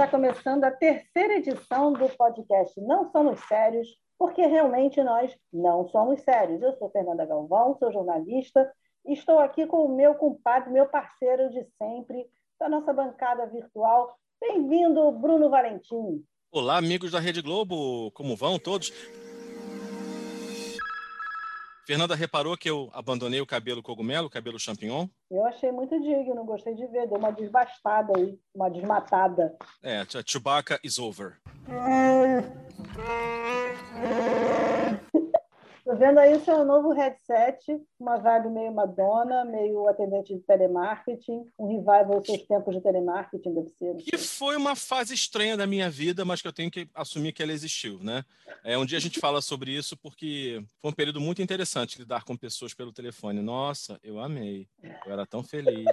Está começando a terceira edição do podcast Não Somos Sérios, porque realmente nós não somos sérios. Eu sou Fernanda Galvão, sou jornalista e estou aqui com o meu compadre, meu parceiro de sempre, da nossa bancada virtual. Bem-vindo, Bruno Valentim. Olá, amigos da Rede Globo, como vão todos? Fernanda reparou que eu abandonei o cabelo cogumelo, o cabelo champignon? Eu achei muito digno, gostei de ver, deu uma desbastada aí, uma desmatada. É, Chewbacca is over. Tô vendo aí o seu novo headset, uma vibe meio Madonna, meio atendente de telemarketing, um revival dos seus tempos de telemarketing, deve ser. Que foi uma fase estranha da minha vida, mas que eu tenho que assumir que ela existiu, né? É, um dia a gente fala sobre isso porque foi um período muito interessante lidar com pessoas pelo telefone. Nossa, eu amei. Eu era tão feliz.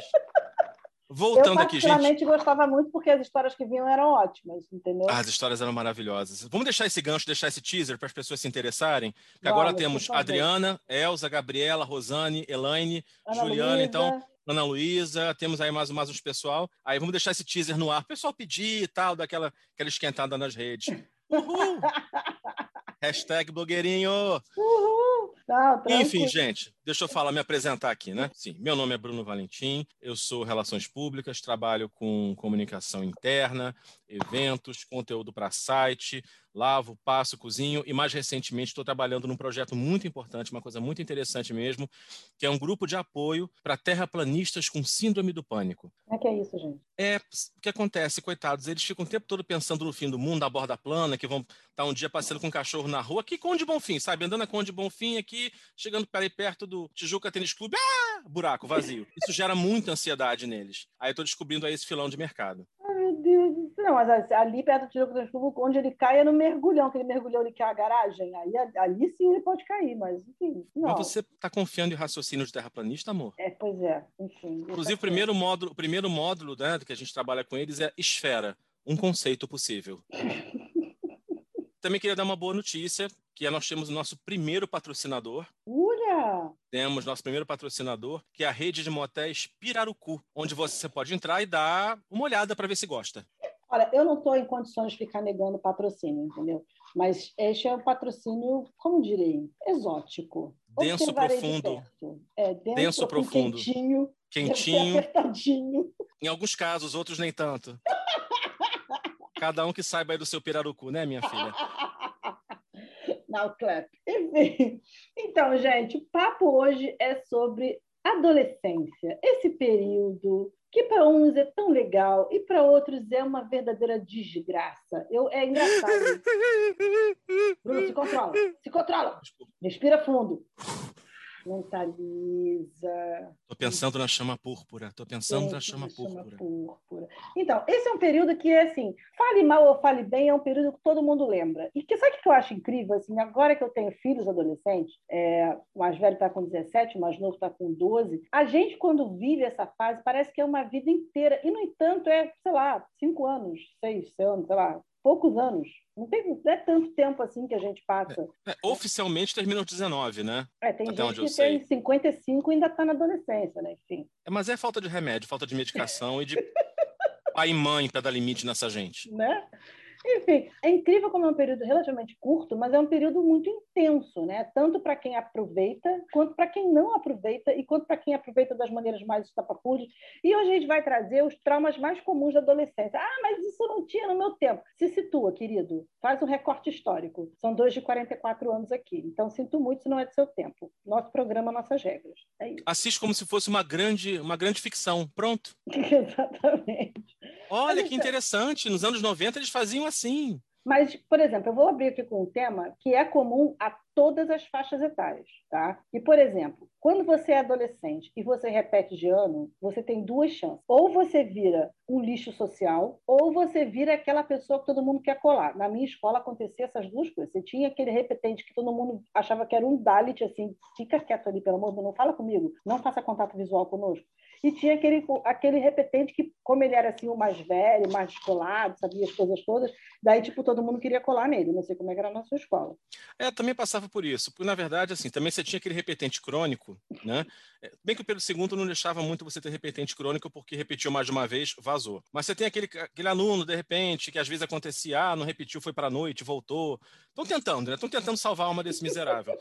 Voltando eu, aqui, gente. particularmente gostava muito porque as histórias que vinham eram ótimas, entendeu? Ah, as histórias eram maravilhosas. Vamos deixar esse gancho, deixar esse teaser para as pessoas se interessarem. Vamos, agora temos. Adriana, Elza, Gabriela, Rosane, Elaine, Ana Juliana, então. Ana Luísa, temos aí mais, mais uns pessoal. Aí vamos deixar esse teaser no ar. O pessoal pedir e tal, daquela aquela esquentada nas redes. Uhul! Hashtag blogueirinho. Uhul! Não, tranquilo. Enfim, gente, deixa eu falar, me apresentar aqui, né? Sim, meu nome é Bruno Valentim, eu sou Relações Públicas, trabalho com comunicação interna, eventos, conteúdo para site, lavo, passo, cozinho e mais recentemente estou trabalhando num projeto muito importante, uma coisa muito interessante mesmo, que é um grupo de apoio para terraplanistas com síndrome do pânico. Como é que é isso, gente? É, o que acontece, coitados, eles ficam o tempo todo pensando no fim do mundo, da borda plana, que vão estar um dia passeando com um cachorro na rua, aqui Conde Bonfim, sabe? Andando a Conde Bonfim aqui, chegando para aí perto do Tijuca Tênis Clube, ah, buraco, vazio. Isso gera muita ansiedade neles. Aí eu estou descobrindo aí esse filão de mercado. Ai, meu Deus. Não, mas ali perto do Tijuca do Clube, onde ele cai é no mergulhão, que ele mergulhou ali que é a garagem. Aí ali sim ele pode cair, mas enfim, não. Mas você está confiando em raciocínio de terraplanista, amor? É, pois é, enfim. Inclusive, o primeiro módulo, o primeiro módulo né, que a gente trabalha com eles é esfera, um conceito possível. Também queria dar uma boa notícia, que é nós temos o nosso primeiro patrocinador. Olha! Temos nosso primeiro patrocinador, que é a rede de motéis Pirarucu, onde você pode entrar e dar uma olhada para ver se gosta. Olha, eu não estou em condições de ficar negando patrocínio, entendeu? Mas este é um patrocínio, como direi, exótico. Denso, de profundo. perto. É, denso, Denso, profundo. Quentinho, Quentinho, apertadinho. em alguns casos, outros nem tanto. Cada um que saiba aí do seu pirarucu, né, minha filha? Now clap. Enfim. Então, gente, o papo hoje é sobre adolescência. Esse período que para uns é tão legal e para outros é uma verdadeira desgraça. Eu, é engraçado. Bruno, se controla. Se controla. Respira fundo. Mentaliza. Tô pensando na chama púrpura. Tô pensando na chama chama púrpura. púrpura. Então, esse é um período que, assim, fale mal ou fale bem, é um período que todo mundo lembra. E que, sabe o que eu acho incrível? Assim, agora que eu tenho filhos adolescentes, é, o mais velho está com 17, o mais novo está com 12, a gente, quando vive essa fase, parece que é uma vida inteira. E, no entanto, é, sei lá, cinco anos, seis anos, sei lá, poucos anos. Não, tem, não é tanto tempo assim que a gente passa. É, oficialmente termina aos 19, né? É, tem Até gente que tem sei. 55 e ainda está na adolescência, né? Enfim. É, Mas é falta de remédio, falta de medicação e de pai e mãe para dar limite nessa gente. né? Enfim, é incrível como é um período relativamente curto, mas é um período muito intenso, né? Tanto para quem aproveita, quanto para quem não aproveita, e quanto para quem aproveita das maneiras mais estapafúrdias. E hoje a gente vai trazer os traumas mais comuns da adolescência. Ah, mas isso não tinha no meu tempo. Se situa, querido. Faz um recorte histórico. São dois de 44 anos aqui. Então, sinto muito se não é do seu tempo. Nosso programa, nossas regras. É isso. Assiste como se fosse uma grande, uma grande ficção. Pronto. Exatamente. Olha que é- interessante. Nos anos 90 eles faziam assim. Mas, por exemplo, eu vou abrir aqui com um tema que é comum a todas as faixas etárias, tá? E, por exemplo, quando você é adolescente e você repete de ano, você tem duas chances. Ou você vira um lixo social, ou você vira aquela pessoa que todo mundo quer colar. Na minha escola acontecia essas duas coisas. Você tinha aquele repetente que todo mundo achava que era um Dalit, assim, fica quieto ali, pelo amor de Deus, não fala comigo, não faça contato visual conosco. Que tinha aquele, aquele repetente que, como ele era assim o mais velho, mais descolado, sabia as coisas todas, daí tipo todo mundo queria colar nele. Não sei como é era na sua escola. É, também passava por isso. Porque, na verdade, assim, também você tinha aquele repetente crônico, né? É, bem que o Pedro II não deixava muito você ter repetente crônico, porque repetiu mais de uma vez, vazou. Mas você tem aquele, aquele aluno, de repente, que às vezes acontecia, ah, não repetiu, foi para a noite, voltou. Estão tentando, né? Estão tentando salvar a alma desse miserável.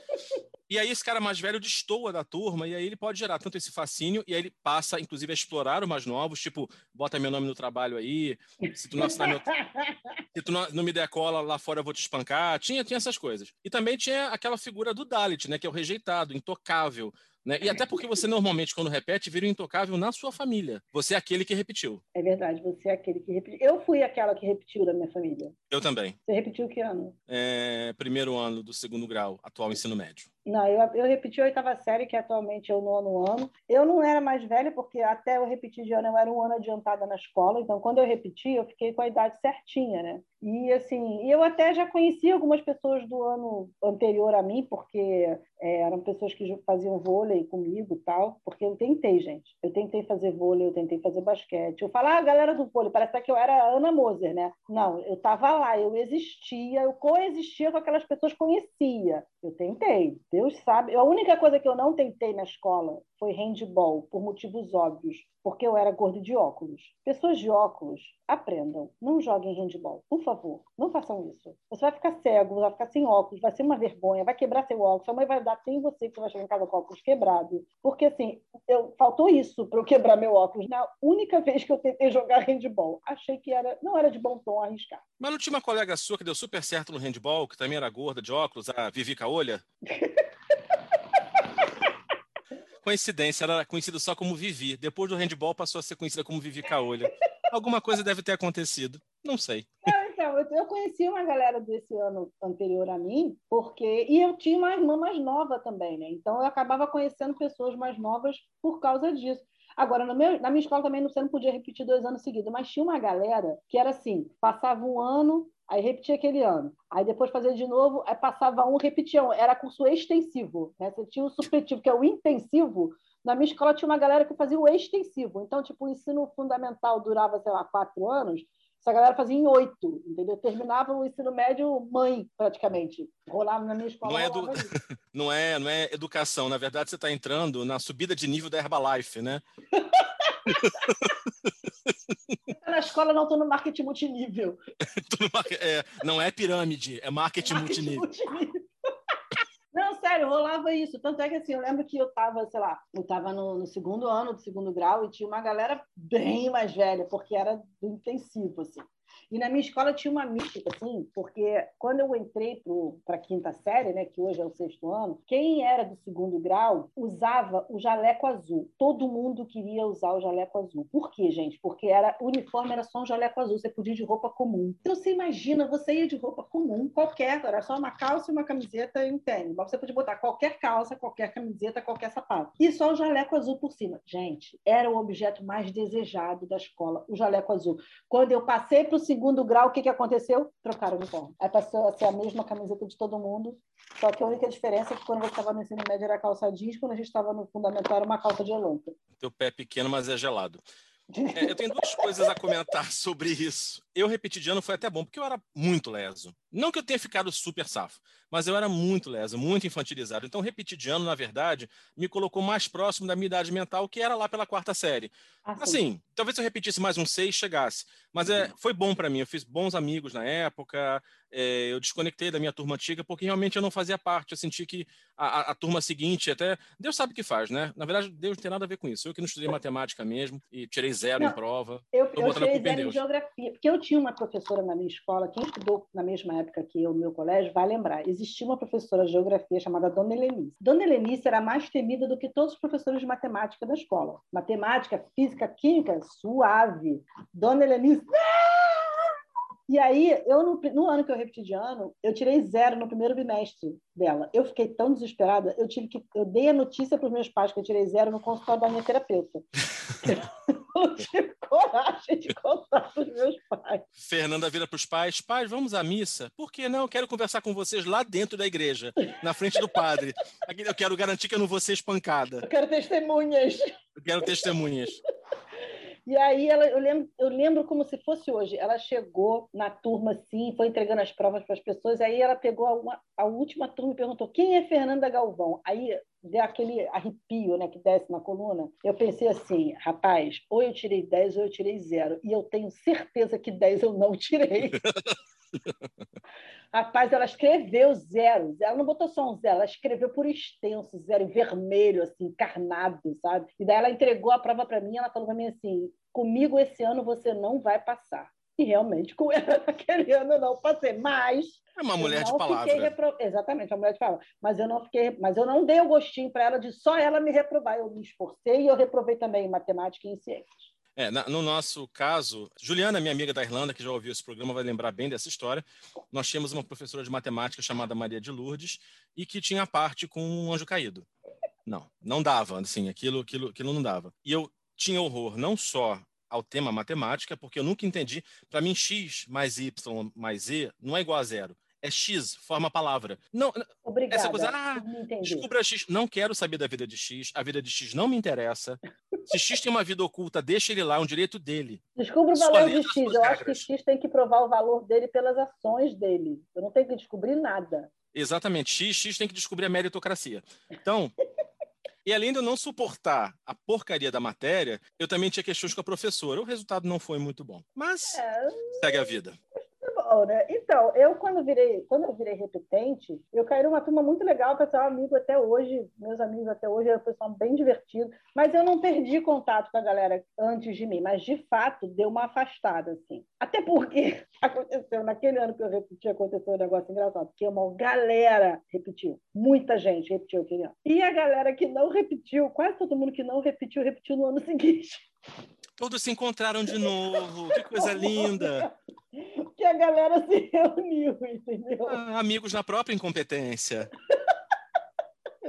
E aí esse cara mais velho destoa da turma, e aí ele pode gerar tanto esse fascínio, e aí ele passa, inclusive, a explorar os mais novos, tipo, bota meu nome no trabalho aí, se tu não assinar meu... se tu não, não, me der cola lá fora eu vou te espancar. Tinha, tinha essas coisas. E também tinha aquela figura do Dalit, né, que é o rejeitado, intocável, né? E até porque você normalmente, quando repete, vira intocável na sua família. Você é aquele que repetiu. É verdade, você é aquele que repetiu. Eu fui aquela que repetiu da minha família. Eu também. Você repetiu que ano? É, primeiro ano do segundo grau, atual ensino médio. Não, eu, eu repeti a oitava série, que atualmente é o nono ano. Eu não era mais velha, porque até eu repetir de ano, eu era um ano adiantada na escola. Então, quando eu repeti, eu fiquei com a idade certinha, né? E, assim, eu até já conhecia algumas pessoas do ano anterior a mim, porque é, eram pessoas que faziam vôlei comigo tal. Porque eu tentei, gente. Eu tentei fazer vôlei, eu tentei fazer basquete. Eu falo, ah, galera do vôlei, parece que eu era Ana Moser, né? Não, eu estava lá, eu existia, eu coexistia com aquelas pessoas que conhecia. Eu tentei Deus sabe. A única coisa que eu não tentei na escola foi handball, por motivos óbvios, porque eu era gordo de óculos. Pessoas de óculos, aprendam. Não joguem handball, por favor. Não façam isso. Você vai ficar cego, vai ficar sem óculos, vai ser uma vergonha, vai quebrar seu óculos. Sua mãe vai dar tem você que vai chegar em casa com óculos quebrado. Porque, assim, eu, faltou isso para eu quebrar meu óculos na única vez que eu tentei jogar handball. Achei que era, não era de bom tom arriscar. Mas não tinha uma colega sua que deu super certo no handball, que também era gorda de óculos, a Vivi Caolha? Coincidência, ela era conhecida só como Vivi. Depois do handball passou a ser conhecida como Vivi Caolha. Alguma coisa deve ter acontecido. Não sei. Não, então, eu conheci uma galera desse ano anterior a mim, porque. E eu tinha uma irmã mais nova também, né? Então eu acabava conhecendo pessoas mais novas por causa disso. Agora, meu, na minha escola também você não podia repetir dois anos seguidos, mas tinha uma galera que era assim: passava um ano, aí repetia aquele ano. Aí depois fazia de novo, aí passava um, repetia um. Era curso extensivo. Né? Você tinha o supletivo, que é o intensivo. Na minha escola tinha uma galera que fazia o extensivo. Então, tipo, o ensino fundamental durava, sei lá, quatro anos. Essa galera fazia em oito, entendeu? Terminava o ensino médio mãe, praticamente. Rolava na minha escola. Não é, edu... não é, não é educação. Na verdade, você está entrando na subida de nível da Herbalife, né? na escola, não, estou no marketing multinível. é, não é pirâmide, é marketing, marketing multinível. multinível. Não, sério, rolava isso. Tanto é que assim, eu lembro que eu estava, sei lá, eu estava no, no, segundo ano do segundo grau e tinha uma galera bem mais velha, porque era do intensivo, assim. E na minha escola tinha uma mística, assim, porque quando eu entrei para a quinta série, né, que hoje é o sexto ano, quem era do segundo grau usava o jaleco azul. Todo mundo queria usar o jaleco azul. Por quê, gente? Porque era o uniforme era só um jaleco azul, você podia ir de roupa comum. Então você imagina, você ia de roupa comum, qualquer, era só uma calça uma camiseta e um tênis. Mas você podia botar qualquer calça, qualquer camiseta, qualquer sapato. E só o jaleco azul por cima. Gente, era o objeto mais desejado da escola, o jaleco azul. Quando eu passei para o segundo grau, o que, que aconteceu? Trocaram uniforme. Aí passou a ser a mesma camiseta de todo mundo, só que a única diferença é que quando você estava no ensino médio era calça jeans, quando a gente estava no fundamental era uma calça de elonca. Teu pé é pequeno, mas é gelado. É, eu tenho duas coisas a comentar sobre isso. Eu repeti de ano foi até bom, porque eu era muito leso. Não que eu tenha ficado super safo, mas eu era muito leso, muito infantilizado. Então, repetir de ano, na verdade, me colocou mais próximo da minha idade mental, que era lá pela quarta série. Ah, assim, talvez se eu repetisse mais um seis, chegasse. Mas é, foi bom para mim. Eu fiz bons amigos na época, é, eu desconectei da minha turma antiga, porque realmente eu não fazia parte. Eu senti que a, a, a, turma seguinte, até. Deus sabe o que faz, né? Na verdade, Deus não tem nada a ver com isso. Eu que não estudei matemática mesmo e tirei zero não, em prova. Eu, eu tirei zero em geografia, porque eu tinha uma professora na minha escola, quem estudou na mesma época que eu no meu colégio vai lembrar. Existia uma professora de geografia chamada Dona Helenice. Dona Helenice era mais temida do que todos os professores de matemática da escola. Matemática, física, química, suave. Dona Helenice. E aí, eu no, no, ano que eu repeti de ano, eu tirei zero no primeiro bimestre dela. Eu fiquei tão desesperada, eu tive que eu dei a notícia para os meus pais que eu tirei zero no consultório da minha terapeuta. não tive coragem de contar para os meus pais. Fernanda vira para os pais: pais, vamos à missa? Por que não? Eu quero conversar com vocês lá dentro da igreja, na frente do padre. Eu quero garantir que eu não vou ser espancada. Eu quero testemunhas. Eu quero testemunhas. E aí ela, eu, lembro, eu lembro como se fosse hoje. Ela chegou na turma assim, foi entregando as provas para as pessoas. Aí ela pegou a, uma, a última turma e perguntou: quem é Fernanda Galvão? Aí deu aquele arrepio né, que desce na coluna. Eu pensei assim, rapaz, ou eu tirei 10 ou eu tirei zero. E eu tenho certeza que 10 eu não tirei. Rapaz, ela escreveu zero. Ela não botou só um zero, ela escreveu por extenso, zero, em vermelho, assim, encarnado, sabe? E daí ela entregou a prova para mim, ela falou para mim assim: comigo esse ano você não vai passar. E realmente, com ela naquele ano eu não passei, mas. É uma mulher de palavra. Repro... Exatamente, uma mulher de palavra. Mas eu não fiquei, mas eu não dei o gostinho para ela de só ela me reprovar. Eu me esforcei e eu reprovei também em matemática e em ciências. É, no nosso caso, Juliana, minha amiga da Irlanda, que já ouviu esse programa, vai lembrar bem dessa história. Nós tínhamos uma professora de matemática chamada Maria de Lourdes e que tinha parte com um anjo caído. Não, não dava, assim, aquilo, aquilo, aquilo não dava. E eu tinha horror não só ao tema matemática, porque eu nunca entendi. Para mim, x mais y mais z não é igual a zero é X, forma a palavra. Não, Obrigada. Essa coisa, ah, descubra X. Não quero saber da vida de X. A vida de X não me interessa. Se X tem uma vida oculta, deixa ele lá, é um direito dele. Descubra o valor de X. Eu acho que X tem que provar o valor dele pelas ações dele. Eu não tenho que descobrir nada. Exatamente. X, X tem que descobrir a meritocracia. Então. E além de eu não suportar a porcaria da matéria, eu também tinha questões com a professora. O resultado não foi muito bom. Mas é... segue a vida né? Então, eu quando virei, quando eu virei repetente, eu caí numa turma muito legal, o pessoal amigo até hoje, meus amigos até hoje, é um pessoal bem divertido, mas eu não perdi contato com a galera antes de mim, mas de fato deu uma afastada, assim. Até porque aconteceu, naquele ano que eu repeti, aconteceu um negócio engraçado, porque uma galera repetiu, muita gente repetiu aquele ano. E a galera que não repetiu, quase todo mundo que não repetiu, repetiu no ano seguinte. Todos se encontraram de novo, que coisa linda! Que a galera se reuniu, entendeu? Ah, amigos na própria incompetência.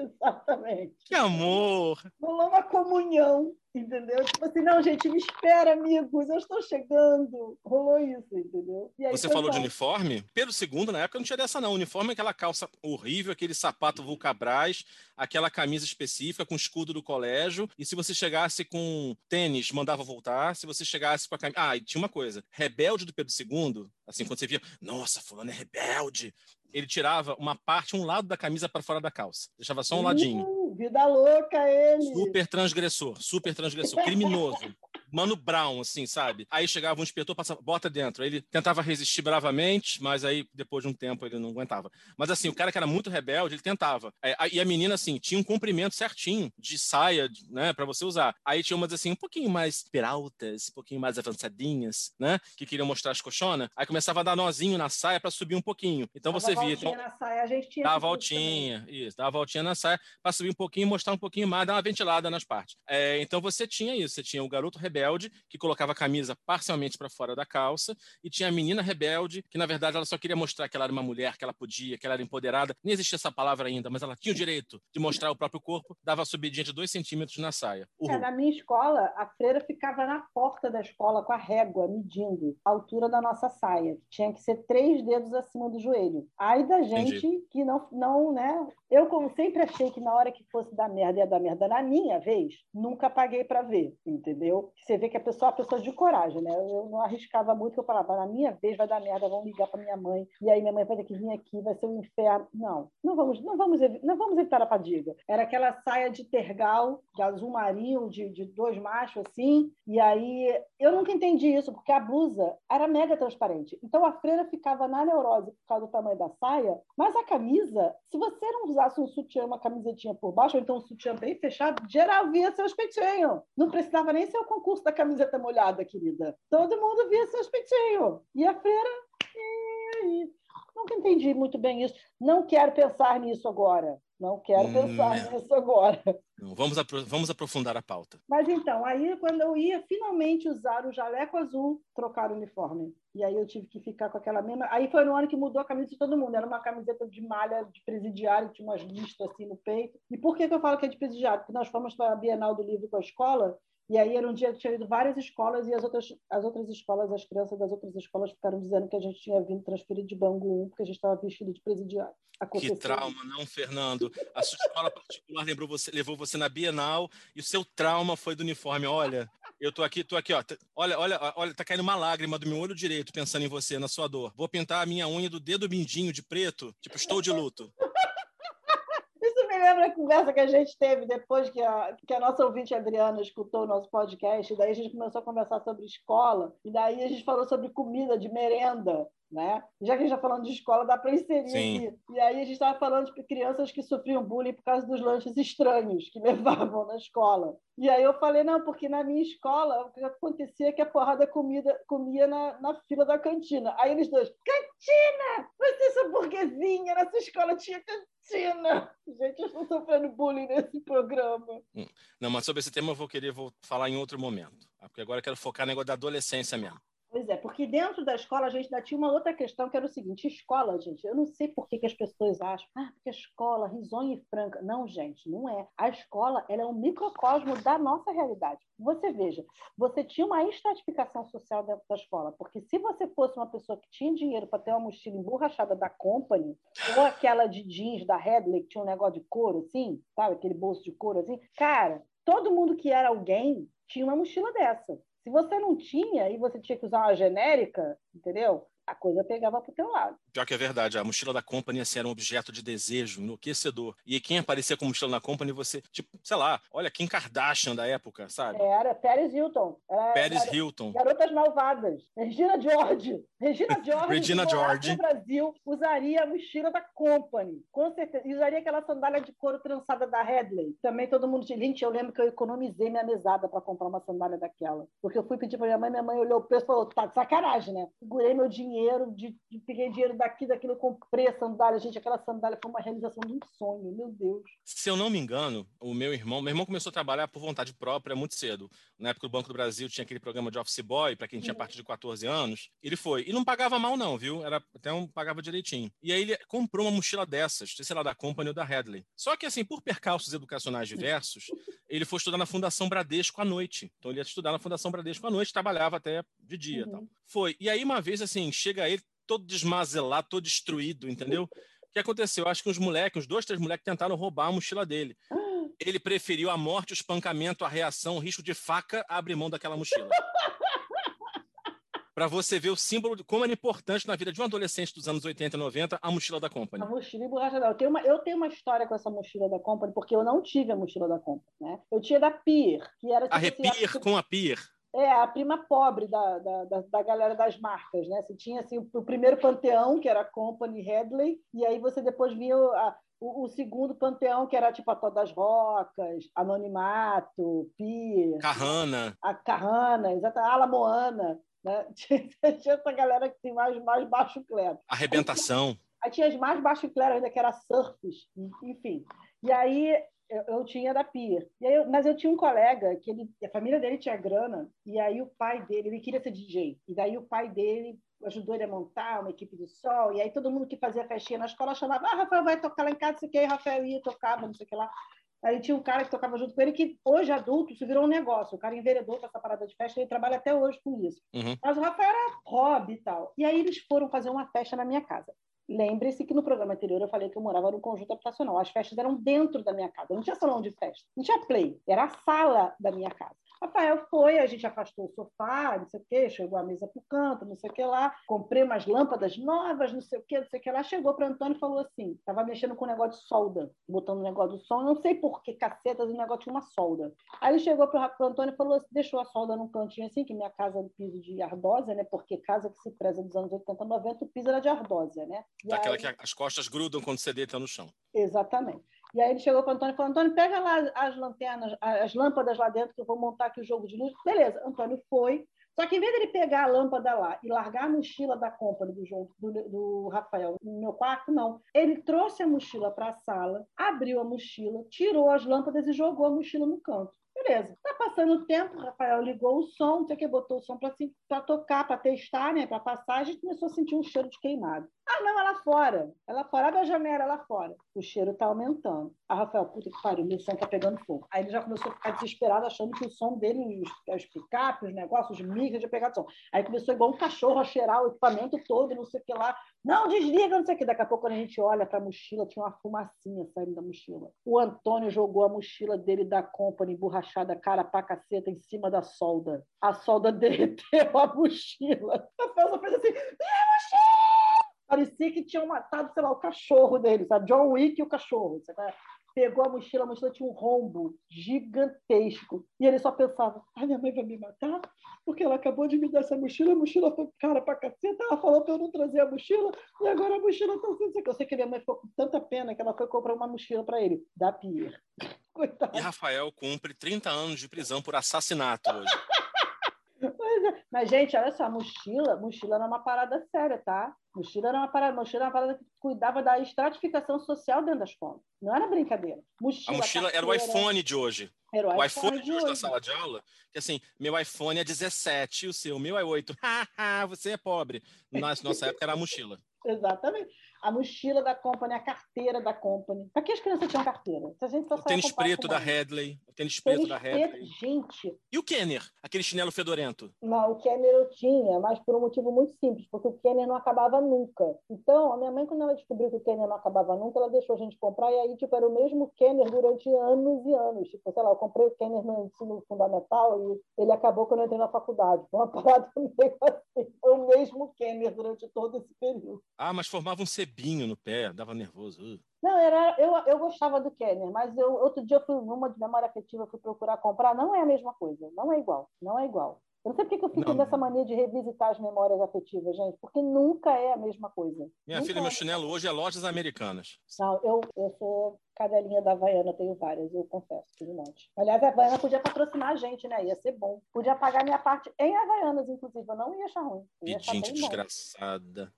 Exatamente. Que amor! Rolou uma comunhão entendeu? Tipo assim, não, gente, me espera, amigos, eu estou chegando. Rolou isso, entendeu? Você falou de uniforme? Pedro II, na época, não tinha dessa, não. O uniforme é aquela calça horrível, aquele sapato vulcabras, aquela camisa específica com escudo do colégio. E se você chegasse com tênis, mandava voltar. Se você chegasse com a camisa. Ah, e tinha uma coisa: rebelde do Pedro II, assim, quando você via, nossa, fulano é rebelde. Ele tirava uma parte, um lado da camisa para fora da calça. Deixava só um ladinho. Uh, vida louca ele! Super transgressor, super transgressor, criminoso. Mano Brown, assim, sabe? Aí chegava um inspetor, passava, bota dentro. Ele tentava resistir bravamente, mas aí depois de um tempo ele não aguentava. Mas assim, o cara que era muito rebelde, ele tentava. E a menina, assim, tinha um comprimento certinho de saia, né, para você usar. Aí tinha umas, assim, um pouquinho mais peraltas, um pouquinho mais avançadinhas, né, que queriam mostrar as coxonas. Aí começava a dar nozinho na saia para subir um pouquinho. Então você via. Então, na saia, a gente tinha. Dá a voltinha, isso, dá a voltinha na saia para subir um pouquinho, mostrar um pouquinho mais, dar uma ventilada nas partes. É, então você tinha isso, você tinha o garoto rebelde rebelde, que colocava a camisa parcialmente para fora da calça, e tinha a menina rebelde, que na verdade ela só queria mostrar que ela era uma mulher, que ela podia, que ela era empoderada. Nem existia essa palavra ainda, mas ela tinha o direito de mostrar o próprio corpo, dava a subidinha de dois centímetros na saia. É, na minha escola, a freira ficava na porta da escola com a régua, medindo a altura da nossa saia. Tinha que ser três dedos acima do joelho. Aí da gente Entendi. que não, não, né? Eu, como sempre achei que na hora que fosse dar merda, ia dar merda na minha vez, nunca paguei para ver, entendeu? Você vê que a pessoa é uma pessoa de coragem, né? Eu não arriscava muito, eu falava, na minha vez vai dar merda, vão ligar para minha mãe, e aí minha mãe vai ter que vir aqui, vai ser um inferno. Não, não vamos, não vamos, não vamos evitar a fadiga. Era aquela saia de tergal, de azul marinho, de, de dois machos, assim, e aí eu nunca entendi isso, porque a blusa era mega transparente. Então a freira ficava na neurose por causa do tamanho da saia, mas a camisa, se você não usasse um sutiã, uma camisetinha por baixo, ou então um sutiã bem fechado, geral via seus peitinhos. Não precisava nem ser o concurso da camiseta molhada, querida. Todo mundo via seus peitinhos. E a freira, e aí? Nunca entendi muito bem isso. Não quero pensar nisso agora. Não quero hum, pensar é. nisso agora. Não, vamos, apro vamos aprofundar a pauta. Mas então, aí quando eu ia finalmente usar o jaleco azul, trocar o uniforme. E aí eu tive que ficar com aquela mesma. Aí foi no ano que mudou a camisa de todo mundo. Era uma camiseta de malha de presidiário, tinha umas listas assim no peito. E por que, que eu falo que é de presidiário? Porque nós fomos para a Bienal do Livro com a escola E aí era um dia que tinha ido várias escolas e as outras, as outras escolas, as crianças das outras escolas ficaram dizendo que a gente tinha vindo transferido de Bangu 1 porque a gente estava vestido de presidiário. Aconteceu. Que trauma, não, Fernando? A sua escola particular lembrou você, levou você na Bienal e o seu trauma foi do uniforme. Olha, eu tô aqui, tô aqui, ó. Olha, olha, olha, tá caindo uma lágrima do meu olho direito pensando em você, na sua dor. Vou pintar a minha unha do dedo mindinho de preto, tipo, estou de luto. Lembra a conversa que a gente teve depois que a, que a nossa ouvinte Adriana escutou o nosso podcast, e daí a gente começou a conversar sobre escola, e daí a gente falou sobre comida de merenda né? Já que a gente está falando de escola, dá para inserir Sim. aqui. E aí a gente estava falando de crianças que sofriam bullying por causa dos lanches estranhos que levavam na escola. E aí eu falei, não, porque na minha escola o que acontecia é que a porrada comida, comia na, na fila da cantina. Aí eles dois, cantina! Você essa burguesinha, na sua escola tinha cantina! Gente, eu estou sofrendo bullying nesse programa. Hum. Não, mas sobre esse tema eu vou querer vou falar em outro momento. Tá? Porque agora eu quero focar no negócio da adolescência mesmo. Pois é, porque dentro da escola a gente ainda tinha uma outra questão que era o seguinte: escola, gente, eu não sei por que, que as pessoas acham, ah, porque a escola, risonha e franca. Não, gente, não é. A escola ela é um microcosmo da nossa realidade. Você veja, você tinha uma estratificação social dentro da escola, porque se você fosse uma pessoa que tinha dinheiro para ter uma mochila emborrachada da Company, ou aquela de jeans da Headley, que tinha um negócio de couro assim, sabe, aquele bolso de couro assim, cara, todo mundo que era alguém tinha uma mochila dessa. Se você não tinha e você tinha que usar uma genérica, entendeu? A coisa pegava pro teu lado. Pior que é verdade, a mochila da Company assim, era um objeto de desejo enlouquecedor. E quem aparecia com mochila na Company, você, tipo, sei lá, olha, Kim Kardashian da época, sabe? Era Paris Hilton. Era, Paris era, Hilton. Garotas Malvadas. Regina George. Regina George. Regina George. no Brasil usaria a mochila da Company. Com certeza. E usaria aquela sandália de couro trançada da Headley. Também todo mundo tinha. Gente, eu lembro que eu economizei minha mesada para comprar uma sandália daquela. Porque eu fui pedir para minha mãe, minha mãe olhou o preço e falou: tá de sacanagem, né? Segurei meu dinheiro dinheiro, de, de, peguei dinheiro daqui, daquilo, comprei a sandália. Gente, aquela sandália foi uma realização de um sonho, meu Deus. Se eu não me engano, o meu irmão, meu irmão começou a trabalhar por vontade própria muito cedo. Na época do Banco do Brasil tinha aquele programa de office boy, para quem tinha a partir de 14 anos. Ele foi. E não pagava mal, não, viu? Era até um pagava direitinho. E aí ele comprou uma mochila dessas, sei lá, da Company ou da Headley. Só que, assim, por percalços educacionais diversos, ele foi estudar na Fundação Bradesco à noite. Então ele ia estudar na Fundação Bradesco à noite, trabalhava até de dia uhum. tal. Foi. E aí, uma vez, assim, chega ele todo desmazelado, todo destruído, entendeu? O que aconteceu? Eu acho que uns moleques, uns dois, três moleques tentaram roubar a mochila dele. Ele preferiu a morte, o espancamento, a reação, o risco de faca abrir mão daquela mochila. para você ver o símbolo de como era importante na vida de um adolescente dos anos 80 e 90 a mochila da Company. A mochila emborrachada. Eu tenho uma, eu tenho uma história com essa mochila da Company, porque eu não tive a mochila da Company, né? Eu tinha da Pier, que era... Tipo, a assim, Repier assim, com a Pier. É, a prima pobre da, da, da, da, galera das marcas, né? Você tinha assim, o, o primeiro panteão, que era a Company Headley, e aí você depois via a, o, o, segundo panteão, que era tipo a Todas Rocas, Anonimato, Pier... Carrana. A Carrana, exata, a Alamoana. Né? Tinha, essa galera que tem mais, mais baixo clero. Arrebentação. Aí, aí tinha as mais baixo clero ainda, que era surfs, enfim. E aí eu, eu, tinha da Pia. Eu, mas eu tinha um colega que ele, a família dele tinha grana, e aí o pai dele, ele queria ser DJ. E daí o pai dele ajudou ele a montar uma equipe de sol, e aí todo mundo que fazia festinha na escola chamava, ah, Rafael vai tocar lá em casa, não sei o que, Rafael ia, tocava, não sei o que lá. Aí tinha um cara que tocava junto com ele, que hoje adulto, isso virou um negócio. O cara enveredou com essa parada de festa, ele trabalha até hoje com isso. Uhum. Mas o Rafael era hobby e tal. E aí eles foram fazer uma festa na minha casa. Lembre-se que no programa anterior eu falei que eu morava no conjunto habitacional. As festas eram dentro da minha casa. Não tinha salão de festa, não tinha play. Era a sala da minha casa. Rafael foi, a gente afastou o sofá, não sei o quê, chegou a mesa para o canto, não sei o que lá, comprei umas lâmpadas novas, não sei o quê, não sei o que lá. Chegou para Antônio e falou assim: estava mexendo com um negócio de solda, botando um negócio do som, não sei por que cacetas, o negócio tinha uma solda. Aí ele chegou para o Antônio e falou assim: deixou a solda num cantinho assim, que minha casa é do piso de ardósia, né? Porque casa que se preza dos anos 80, 90, o piso era de ardósia, né? E Daquela aí... que as costas grudam quando você deita no chão. Exatamente. E aí ele chegou para o Antônio e falou: Antônio, pega lá as lanternas, as lâmpadas lá dentro, que eu vou montar aqui o jogo de luz. Beleza, Antônio foi. Só que em vez dele pegar a lâmpada lá e largar a mochila da compra do, jogo, do, do Rafael no meu quarto, não. Ele trouxe a mochila para a sala, abriu a mochila, tirou as lâmpadas e jogou a mochila no canto. Beleza. Tá passando o tempo, o Rafael ligou o som, não sei o que, botou o som para tocar, para testar, né, para passar, a gente começou a sentir um cheiro de queimado. Ah, não, ela fora. Ela fora, abre a janela, ela fora. O cheiro tá aumentando. A Rafael, puta que pariu, meu som tá pegando fogo. Aí ele já começou a ficar desesperado, achando que o som dele, os, os picape, os negócios, os micros, já pegado som. Aí começou igual um cachorro a cheirar o equipamento todo, não sei o que lá. Não, desliga, não sei o que. Daqui a pouco, quando a gente olha para a mochila, tinha uma fumacinha saindo da mochila. O Antônio jogou a mochila dele da Company, emborrachada, cara pra caceta, em cima da solda. A solda derreteu a mochila. A Felsa fez assim: minha mochila! Parecia que tinham matado, sei lá, o cachorro dele, sabe? John Wick e o cachorro. Sabe? Pegou a mochila, a mochila tinha um rombo gigantesco. E ele só pensava: ai, minha mãe vai me matar? Porque ela acabou de me dar essa mochila, a mochila foi cara pra caceta, ela falou pra eu não trazer a mochila, e agora a mochila tá assim. Eu sei que minha mãe ficou com tanta pena que ela foi comprar uma mochila para ele, da Pier. Coitado. E Rafael cumpre 30 anos de prisão por assassinato hoje. É. Mas, gente, olha só, mochila, mochila era uma parada séria, tá? Mochila era uma parada, mochila era uma parada que cuidava da estratificação social dentro da escola. Não era brincadeira. Mochila, a mochila carteira, era o iPhone de hoje. Era o, o iPhone, iPhone de hoje da sala de aula, que assim, meu iPhone é 17, o seu, meu é 8. Haha, você é pobre. Na nossa época era a mochila. Exatamente a mochila da Company, a carteira da Company. Para que as crianças tinham carteira? Se a gente o tênis preto da Headley, o tênis preto tênis da Headley. Gente. E o Kenner, aquele chinelo fedorento? Não, o Kenner eu tinha, mas por um motivo muito simples, porque o Kenner não acabava nunca. Então, a minha mãe, quando ela descobriu que o Kenner não acabava nunca, ela deixou a gente comprar, e aí, tipo, era o mesmo Kenner durante anos e anos. Tipo, sei lá, eu comprei o Kenner no ensino fundamental e ele acabou quando eu entrei na faculdade. Foi uma parada meio assim. Foi o mesmo Kenner durante todo esse período. Ah, mas formava um cebinho no pé, dava nervoso. Uh. Não, era, eu, eu gostava do Kenner, mas eu, outro dia eu fui numa de memória afetiva, fui procurar comprar, não é a mesma coisa, não é igual, não é igual. Eu não sei porque eu fico não. nessa mania de revisitar as memórias afetivas, gente, porque nunca é a mesma coisa. Minha nunca filha, é. meu chinelo hoje é lojas americanas. Não, eu, eu sou cadelinha da Havaiana, tenho várias, eu confesso, tenho um monte. Aliás, a Havaiana podia patrocinar a gente, né? Ia ser bom. Podia pagar minha parte em Havaianas, inclusive, eu não ia achar ruim. Ia gente desgraçada.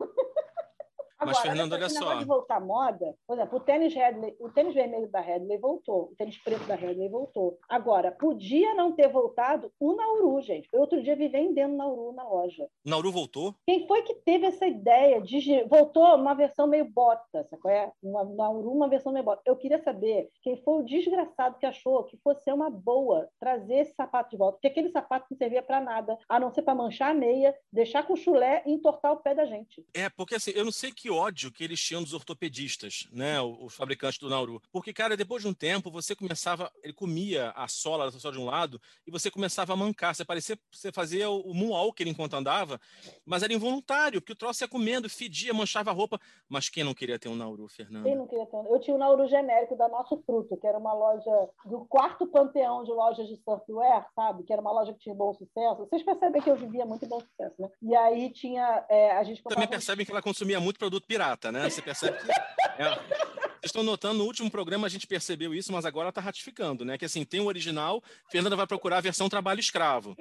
Agora, Mas, Fernando, olha só. de voltar à moda, por exemplo, o tênis, o tênis vermelho da Headley voltou, o tênis preto da Headley voltou. Agora, podia não ter voltado o Nauru, gente. Eu outro dia vi vendendo Nauru na loja. Nauru voltou? Quem foi que teve essa ideia de. Voltou uma versão meio bota, sabe qual é? Uma, Nauru, uma versão meio bota. Eu queria saber quem foi o desgraçado que achou que fosse uma boa trazer esse sapato de volta, porque aquele sapato não servia para nada, a não ser para manchar a meia, deixar com chulé e entortar o pé da gente. É, porque assim, eu não sei que ódio que eles tinham dos ortopedistas, né? Os fabricantes do Nauru. Porque, cara, depois de um tempo, você começava, ele comia a sola só de um lado e você começava a mancar. Você parecia, você fazia o moonwalker enquanto andava, mas era involuntário, porque o troço ia comendo, fedia, manchava a roupa. Mas quem não queria ter um Nauru, Fernando? Quem não queria ter um... Eu tinha o um Nauru genérico da Nosso Fruto, que era uma loja do quarto panteão de lojas de surfwear, sabe? Que era uma loja que tinha bom sucesso. Vocês percebem que eu vivia muito bom sucesso, né? E aí tinha... É, a gente Também percebem que ela consumia muito produto pirata, né? Você percebe que. É... Vocês estão notando, no último programa a gente percebeu isso, mas agora está ratificando, né? Que assim, tem o original, Fernanda vai procurar a versão trabalho escravo.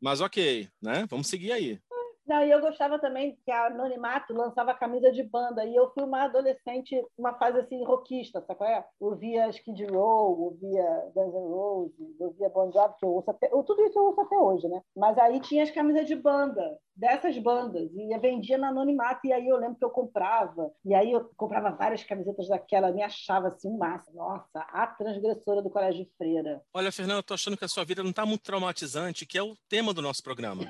Mas ok, né? Vamos seguir aí. Não, e eu gostava também que a Anonimato lançava camisa de banda. E eu fui uma adolescente, uma fase assim, rockista, sabe qual é? Ouvia Skid Row, ouvia Guns N' Roses, ouvia Bon Jovi, que eu ouço até... Eu, tudo isso eu ouço até hoje, né? Mas aí tinha as camisas de banda, dessas bandas. E vendia na Anonimato. E aí eu lembro que eu comprava. E aí eu comprava várias camisetas daquela. Me achava assim, massa. Nossa, a transgressora do Colégio Freira. Olha, Fernanda, eu tô achando que a sua vida não está muito traumatizante, que é o tema do nosso programa.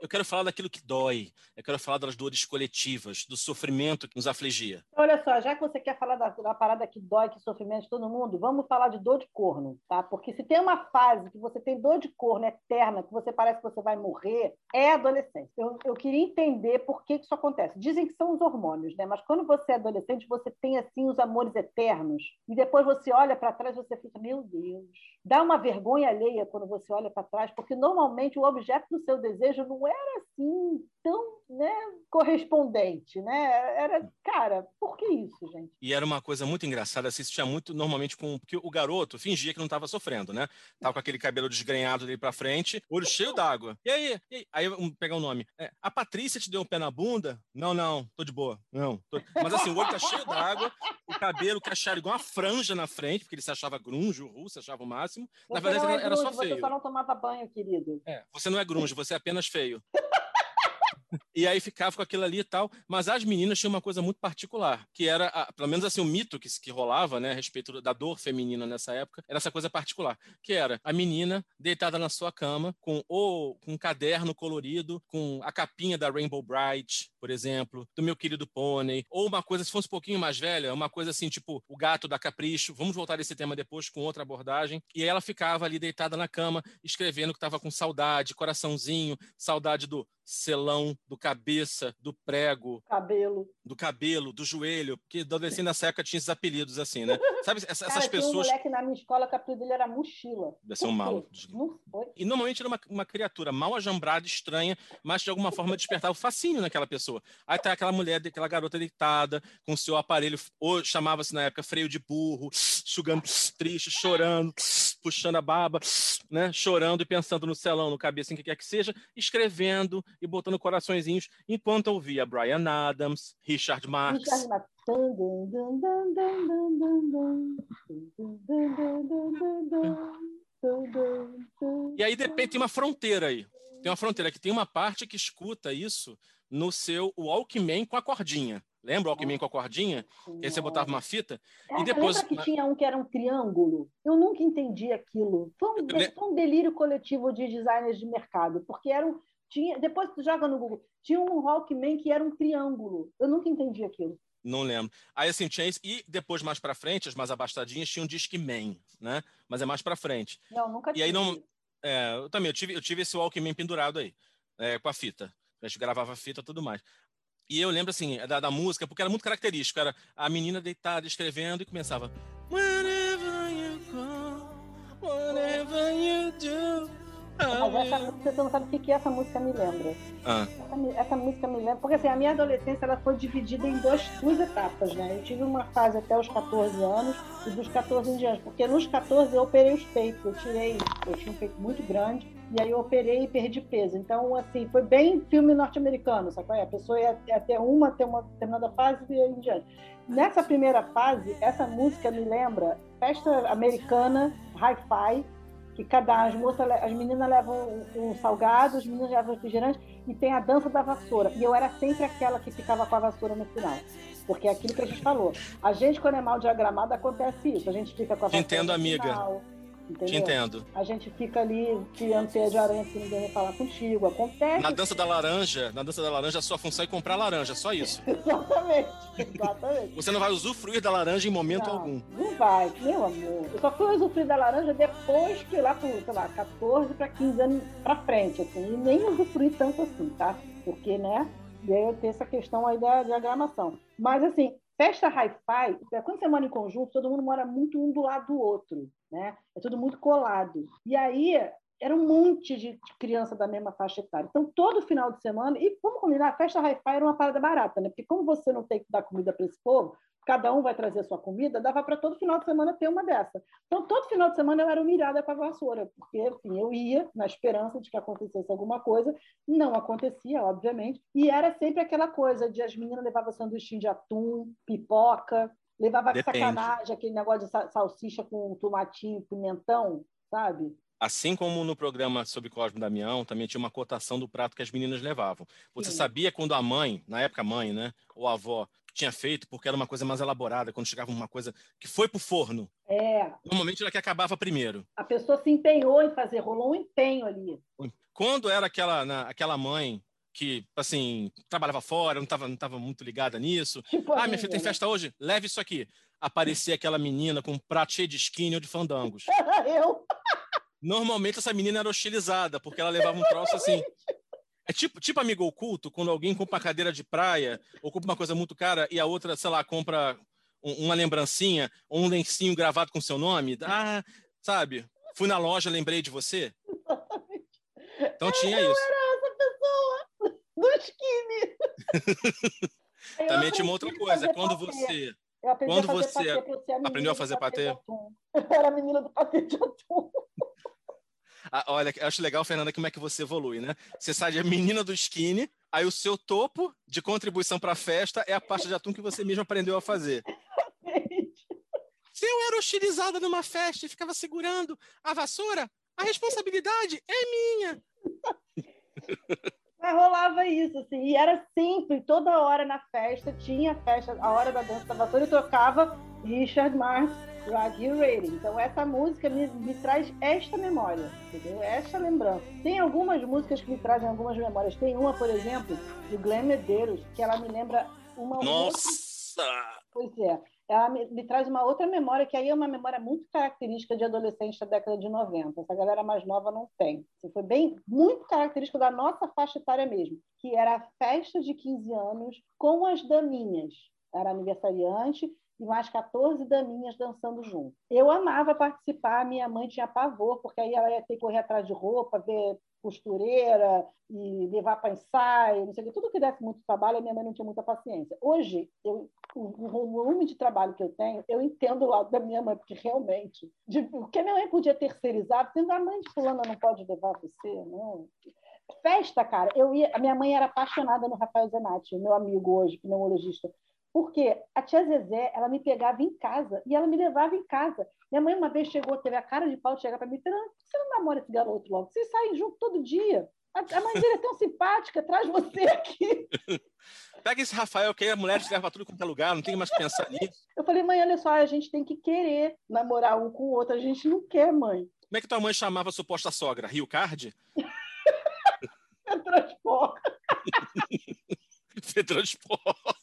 Eu quero falar daquilo que dói. Eu quero falar das dores coletivas, do sofrimento que nos afligia. Olha só, já que você quer falar da, da parada que dói, que sofrimento de todo mundo, vamos falar de dor de corno, tá? Porque se tem uma fase que você tem dor de corno eterna, que você parece que você vai morrer, é adolescência. Eu, eu queria entender por que, que isso acontece. Dizem que são os hormônios, né? Mas quando você é adolescente, você tem assim os amores eternos. E depois você olha para trás e você fica, meu Deus. Dá uma vergonha alheia quando você olha para trás, porque normalmente o objeto do seu desejo não era assim tão né, correspondente, né? Era, cara, por que isso, gente? E era uma coisa muito engraçada, assistia muito normalmente com. Porque o garoto fingia que não estava sofrendo, né? Tava com aquele cabelo desgrenhado dele para frente, olho cheio d'água. E aí, e aí, um, pegar o um nome. É, a Patrícia te deu um pé na bunda? Não, não, tô de boa. Não. Tô... Mas assim, o olho tá cheio d'água, o cabelo cacheado igual uma franja na frente, porque ele se achava grunge, o russo achava o máximo. Você na verdade, é era, grunge, só feio. Você só não tomava banho, querido. É, você não é grunge, você é apenas feio. e aí ficava com aquilo ali e tal. Mas as meninas tinham uma coisa muito particular, que era, a, pelo menos assim, o mito que, que rolava, né, a respeito da dor feminina nessa época, era essa coisa particular, que era a menina deitada na sua cama, com ou com um caderno colorido, com a capinha da Rainbow Bright, por exemplo, do meu querido Pônei, ou uma coisa, se fosse um pouquinho mais velha, uma coisa assim, tipo o gato da Capricho. Vamos voltar a esse tema depois com outra abordagem. E ela ficava ali deitada na cama, escrevendo que estava com saudade, coraçãozinho, saudade do selão, do cabeça, do prego. Cabelo. Do cabelo, do joelho, porque adolescente nessa época tinha esses apelidos assim, né? Sabe, essas Cara, pessoas. Tinha um moleque na minha escola que o apelido dele era mochila. Deve ser um mal. Não foi. E normalmente era uma, uma criatura mal ajambrada, estranha, mas de alguma forma despertava o fascínio naquela pessoa. Aí tá aquela mulher, aquela garota deitada, com o seu aparelho, ou chamava-se na época freio de burro, chugando triste, chorando, puxando a baba, né? Chorando e pensando no celão, no cabeça, em que quer que seja, escrevendo e botando coraçõezinhos, enquanto ouvia Brian Adams, Richard Marx. Richard. E aí, de repente, tem uma fronteira aí. Tem uma fronteira que tem uma parte que escuta isso no seu Walkman com a cordinha. Lembra o Walkman com a cordinha? Que aí você botava uma fita é, e depois. Lembra que tinha um que era um triângulo? Eu nunca entendi aquilo. Foi um, foi um delírio coletivo de designers de mercado, porque era um, tinha, depois tu joga no Google, tinha um Walkman que era um triângulo. Eu nunca entendi aquilo. Não lembro. Aí assim, tinha isso. E depois, mais para frente, as mais abastadinhas tinham um Discman, né? Mas é mais para frente. Não, nunca tive. E aí não. É, eu também, eu tive, eu tive esse Walkman pendurado aí, é, com a fita. A gente gravava a fita e tudo mais. E eu lembro, assim, da, da, música, porque era muito característico. Era a menina deitada, escrevendo, e começava... Mas essa música, você não sabe o que, essa música me lembra. Ah. Essa, essa, música me lembra... Porque, assim, a minha adolescência, ela foi dividida em duas, duas etapas, né? Eu tive uma fase até os 14 anos e dos 14 em diante. Porque nos 14 eu operei os peitos. Eu tirei... Eu tinha um peito muito grande e aí eu operei e perdi peso. Então, assim, foi bem filme norte-americano, sabe? A pessoa ia, ter uma, ter uma determinada fase e aí em diante. Nessa primeira fase, essa música me lembra festa americana, hi-fi, que cada as moças, as meninas levam um, um salgado, os meninos levam refrigerante e tem a dança da vassoura. E eu era sempre aquela que ficava com a vassoura no final. Porque é aquilo que a gente falou. A gente, quando é mal diagramado, acontece isso. A gente fica com a vassoura. Entendo, amiga. Final. Entendeu? Te entendo. A gente fica ali criando teia de aranha que ninguém vai falar contigo. Acontece. Na dança da laranja, na dança da laranja, a sua função é comprar laranja, só isso. exatamente, exatamente. Você não vai usufruir da laranja em momento não, algum. Não vai, meu amor. Eu só fui usufruir da laranja depois que lá por, sei lá, 14 para 15 anos para frente, assim. E nem usufruí tanto assim, tá? Porque, né? Veio ter essa questão aí da diagramação. Mas, assim, festa hi-fi, quando você mora em conjunto, todo mundo mora muito um do lado do outro né? É tudo muito colado. E aí era um monte de criança da mesma faixa etária. Então, todo final de semana, e vamos combinar, a festa hi-fi era uma parada barata, né? Porque como você não tem que dar comida para esse povo, cada um vai trazer a sua comida, dava para todo final de semana ter uma dessa. Então, todo final de semana eu era humilhada com a vassoura, porque assim, eu ia na esperança de que acontecesse alguma coisa, não acontecia, obviamente, e era sempre aquela coisa de as meninas levavam sanduíche de atum, pipoca, Levava Depende. sacanagem aquele negócio de salsicha com tomatinho, pimentão, sabe? Assim como no programa sobre Cosme Damião, também tinha uma cotação do prato que as meninas levavam. Você Sim. sabia quando a mãe, na época a mãe, né, ou a avó, tinha feito, porque era uma coisa mais elaborada, quando chegava uma coisa que foi para o forno. É. Normalmente era que acabava primeiro. A pessoa se empenhou em fazer, rolou um empenho ali. Quando era aquela, na, aquela mãe que, assim, trabalhava fora, não estava não tava muito ligada nisso. Tipo ah, minha filha tem né? festa hoje? Leve isso aqui. Aparecia aquela menina com um prato cheio de skinny ou de fandangos. Eu. Normalmente essa menina era hostilizada, porque ela levava um troço assim. É tipo, tipo amigo oculto, quando alguém compra uma cadeira de praia ou compra uma coisa muito cara e a outra, sei lá, compra uma lembrancinha ou um lencinho gravado com seu nome. Ah, sabe? Fui na loja, lembrei de você. Então tinha isso do skinny. Também tinha uma outra coisa. Quando você. Quando você aprendeu a fazer patê? Eu era a menina do patê de atum. Ah, olha, acho legal, Fernanda, como é que você evolui, né? Você sai de menina do skinny, aí o seu topo de contribuição para a festa é a pasta de atum que você mesmo aprendeu a fazer. Se eu era hostilizada numa festa e ficava segurando a vassoura, a responsabilidade é minha. Mas rolava isso, assim, e era sempre, toda hora na festa, tinha festa, a hora da dança da vassoura, e tocava Richard Marx, Rock You Ready. Então essa música me, me traz esta memória, entendeu? Esta lembrança. Tem algumas músicas que me trazem algumas memórias. Tem uma, por exemplo, do Glenn Medeiros, que ela me lembra uma... Nossa! Outra... Pois é ela me, me, traz uma outra memória, que aí é uma memória muito característica de adolescente da década de 90. Essa galera mais nova não tem. Assim, foi bem, muito característico da nossa faixa etária mesmo, que era a festa de 15 anos com as daminhas. Era aniversariante e mais 14 daminhas dançando junto. Eu amava participar, minha mãe tinha pavor, porque aí ela ia ter que correr atrás de roupa, ver costureira e levar para ensaio, não sei o que, tudo que desse muito trabalho, a minha mãe não tinha muita paciência. Hoje, eu, o, volume de trabalho que eu tenho, eu entendo o lado da minha mãe, porque realmente, de, o que a minha mãe podia terceirizar, porque a mãe de fulana não pode levar você, não. Festa, cara, eu ia, a minha mãe era apaixonada no Rafael Zenatti, meu amigo hoje, pneumologista. Porque a tia Zezé, ela me pegava em casa e ela me levava em casa. Minha mãe uma vez chegou, teve a cara de pau de chegar para mim e falou: você não namora esse garoto logo? Vocês saem junto todo dia. A, a mãe dele é tão simpática, traz você aqui. Pega esse Rafael, que aí a mulher te leva tudo quanto é lugar, não tem mais que pensar nisso. Eu falei, mãe, olha só, a gente tem que querer namorar um com o outro, a gente não quer, mãe. Como é que tua mãe chamava a suposta sogra? Rio Card? Transport. Transport.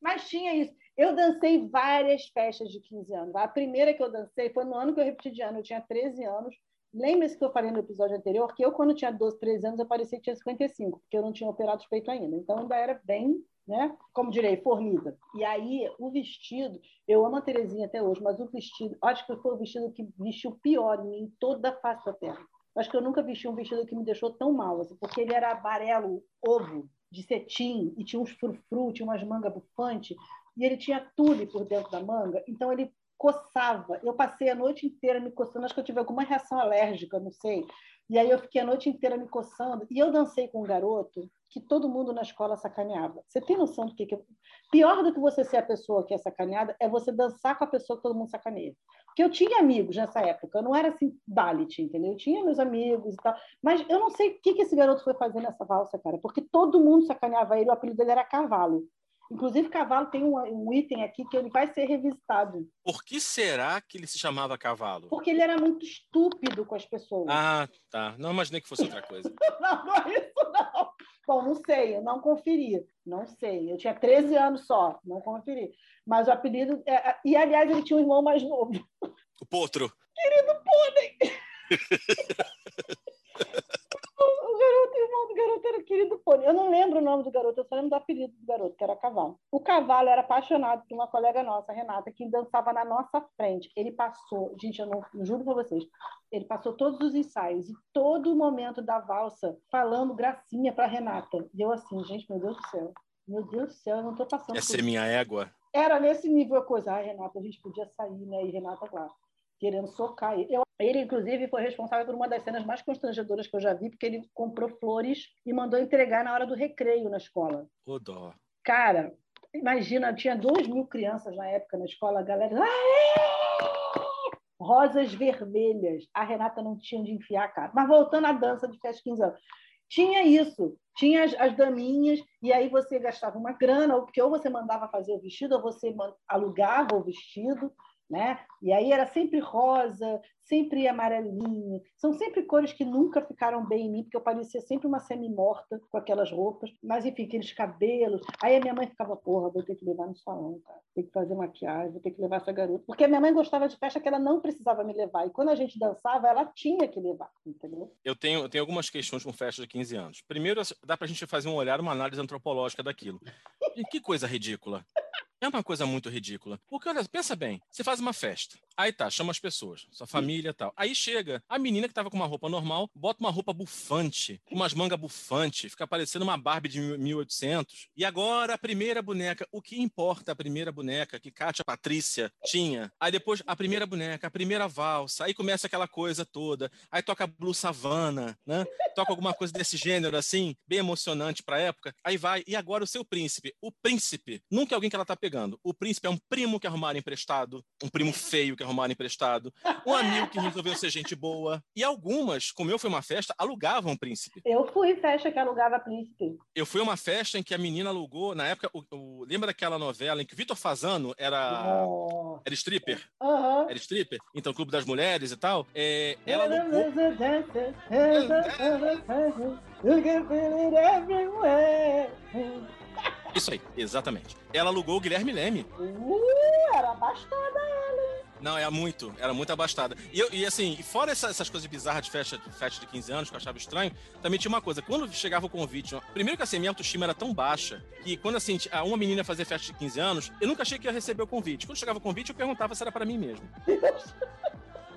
Mas tinha isso. Eu dancei várias festas de 15 anos. A primeira que eu dancei foi no ano que eu repeti de ano, eu tinha 13 anos. Lembre-se que eu falei no episódio anterior que eu, quando tinha 12, 13 anos, eu parecia que tinha 55, porque eu não tinha operado os peitos ainda. Então, ainda era bem, né? Como direi, formiga. E aí, o vestido, eu amo a Terezinha até hoje, mas o vestido, acho que foi o vestido que vestiu pior em mim, toda a face da terra. Acho que eu nunca vesti um vestido que me deixou tão mal, assim, porque ele era amarelo ovo, de cetim, e tinha uns frufru, tinha umas mangas bufantes, e ele tinha tule por dentro da manga, então ele coçava. Eu passei a noite inteira me coçando, acho que eu tive alguma reação alérgica, não sei. E aí eu fiquei a noite inteira me coçando. E eu dancei com um garoto que todo mundo na escola sacaneava. Você tem noção do que, que... Pior do que você ser a pessoa que é sacaneada é você dançar com a pessoa que todo mundo sacaneia. Porque eu tinha amigos nessa época, eu não era assim, Dalit, entendeu? Eu tinha meus amigos e tal. Mas eu não sei o que, que esse garoto foi fazer nessa valsa, cara, porque todo mundo sacaneava ele, o apelido dele era Cavalo. Inclusive, Cavalo tem um, um, item aqui que ele vai ser revisitado. Por que será que ele se chamava Cavalo? Porque ele era muito estúpido com as pessoas. Ah, tá. Não imaginei que fosse outra coisa. não, não é isso, não. Bom, não sei, eu não conferi. Não sei. Eu tinha 13 anos só, não conferi. Mas o apelido. É... E, aliás, ele tinha um irmão mais novo. O Potro. Querido Pônei! garoto, era querido Pônei. Eu não lembro o nome do garoto, eu só lembro do apelido do garoto, que era Cavalo. O Cavalo era apaixonado por uma colega nossa, Renata, que dançava na nossa frente. Ele passou, gente, eu não eu juro para vocês, ele passou todos os ensaios e todo o momento da valsa falando gracinha para Renata. E eu assim, gente, meu Deus do céu. Meu Deus do céu, eu não estou passando. Essa é minha égua. Era nesse nível a coisa. Ah, Renata, a gente podia sair, né? E Renata, claro querendo socar ele. Eu, ele, inclusive, foi responsável por uma das cenas mais constrangedoras que eu já vi, porque ele comprou flores e mandou entregar na hora do recreio na escola. O dó. Cara, imagina, tinha duas mil crianças na época na escola, a galera. Aê! Rosas vermelhas. A Renata não tinha onde enfiar a cara. Mas voltando à dança de festa 15 anos. Tinha isso, tinha as, as, daminhas, e aí você gastava uma grana, ou porque ou você mandava fazer o vestido, ou você alugava o vestido, né? E aí era sempre rosa, sempre amarelinho. São sempre cores que nunca ficaram bem em mim, porque eu parecia sempre uma semi-morta com aquelas roupas. Mas, enfim, aqueles cabelos. Aí a minha mãe ficava, porra, vou ter que levar no salão, cara. Tem que fazer maquiagem, vou ter que levar essa garota. Porque a minha mãe gostava de festa que ela não precisava me levar. E quando a gente dançava, ela tinha que levar, entendeu? Eu tenho, eu tenho algumas questões com festa de 15 anos. Primeiro, dá pra gente fazer um olhar, uma análise antropológica daquilo. E que coisa ridícula. É uma coisa muito ridícula. Porque, olha, pensa bem, você faz uma festa. Aí tá, chama as pessoas, sua família e tal. Aí chega a menina que tava com uma roupa normal, bota uma roupa bufante, umas mangas bufante, fica parecendo uma Barbie de 1800. E agora a primeira boneca, o que importa a primeira boneca que Kátia Patrícia tinha? Aí depois a primeira boneca, a primeira valsa, aí começa aquela coisa toda. Aí toca Blue Savana, né? Toca alguma coisa desse gênero assim, bem emocionante pra época. Aí vai, e agora o seu príncipe. O príncipe, nunca é alguém que ela tá pegando pegando. O príncipe é um primo que arrumaram emprestado, um primo feio que arrumaram emprestado, um amigo que resolveu ser gente boa. E algumas, como eu fui uma festa, alugavam o príncipe. Eu fui festa que alugava príncipe. Eu fui uma festa em que a menina alugou, na época, o, o, lembra daquela novela em que o Vitor Fazano era, oh. era stripper? Uhum. Era stripper? Então, Clube das Mulheres e tal. É, ela alugou... Isso aí, exatamente. Ela alugou o Guilherme Leme. Uh, era abastada ela. Não, era muito, era muito abastada. E, eu, e assim, fora essa, essas coisas bizarras de festa, de festa de 15 anos, que eu achava estranho, também tinha uma coisa. Quando chegava o convite, primeiro que assim, minha autoestima era tão baixa que quando assim, uma menina fazia festa de 15 anos, eu nunca achei que ia receber o convite. Quando chegava o convite, eu perguntava se era para mim mesmo.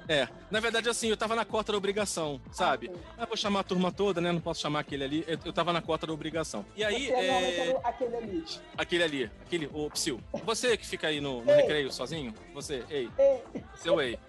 É, na verdade, assim, eu tava na cota da obrigação, sabe? Ah, vou chamar a turma toda, né? Não posso chamar aquele ali. Eu, eu tava na cota da obrigação. E aí. Você é... aquele ali. Aquele ali, aquele, o Psyu. Você que fica aí no, no recreio sozinho? Você, ei. Ei. Seu ei.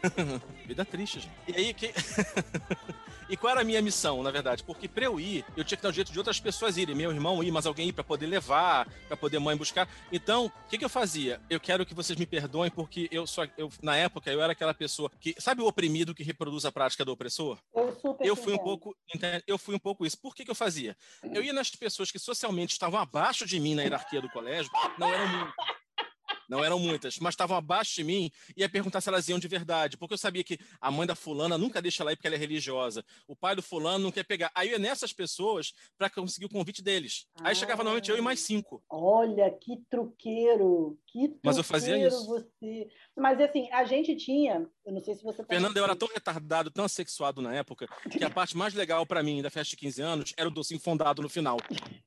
Vida triste, gente. E aí, que. E qual era a minha missão, na verdade? Porque para eu ir, eu tinha que dar um jeito de outras pessoas irem, meu irmão ir, mas alguém ir para poder levar, para poder mãe buscar. Então, o que, que eu fazia? Eu quero que vocês me perdoem porque eu só eu na época eu era aquela pessoa que sabe o oprimido que reproduz a prática do opressor? Eu, super eu fui um pouco, eu fui um pouco isso. Por que, que eu fazia? Eu ia nas pessoas que socialmente estavam abaixo de mim na hierarquia do colégio, não eram muito não eram muitas, mas estavam abaixo de mim e ia perguntar se elas iam de verdade, porque eu sabia que a mãe da fulana nunca deixa ela ir porque ela é religiosa, o pai do fulano não quer pegar. Aí eu ia nessas pessoas para conseguir o convite deles. Aí chegava normalmente eu e mais cinco. Olha, que truqueiro, que truqueiro Mas eu fazia isso. você. Mas assim, a gente tinha, eu não sei se você tá Fernando, eu era tão retardado, tão assexuado na época, que a parte mais legal para mim da festa de 15 anos era o docinho fondado no final.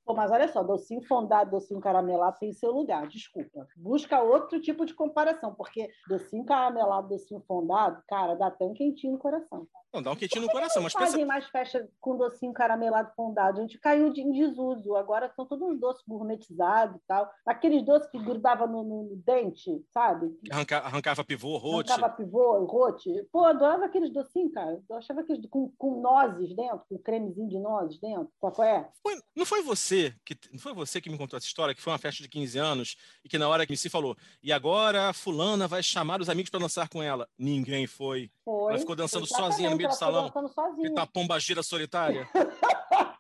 Pô, mas olha só, docinho fondado, docinho caramelado tem seu lugar, desculpa. Busca outro tipo de comparação, porque docinho caramelado, docinho fondado, cara, dá até um quentinho no coração. Não, dá um quentinho no coração, mas pensa... fazem mais festa com docinho caramelado fondado. A gente caiu de, em desuso. Agora são todos uns doces gourmetizados e tal. Aqueles doces que grudavam no, no, no dente, sabe? Arranca, arrancava pivô, rote. Arrancava pivô, rote. Pô, adorava aqueles docinhos, cara. Eu achava aqueles com, com nozes dentro, com cremezinho de nozes dentro. Qual é? Foi, não foi você que não foi você que me contou essa história, que foi uma festa de 15 anos e que na hora que me se falou, e agora a fulana vai chamar os amigos para dançar com ela. Ninguém foi. foi. Ela ficou dançando sozinha no meio do salão. Sozinha. tá pomba gira solitária.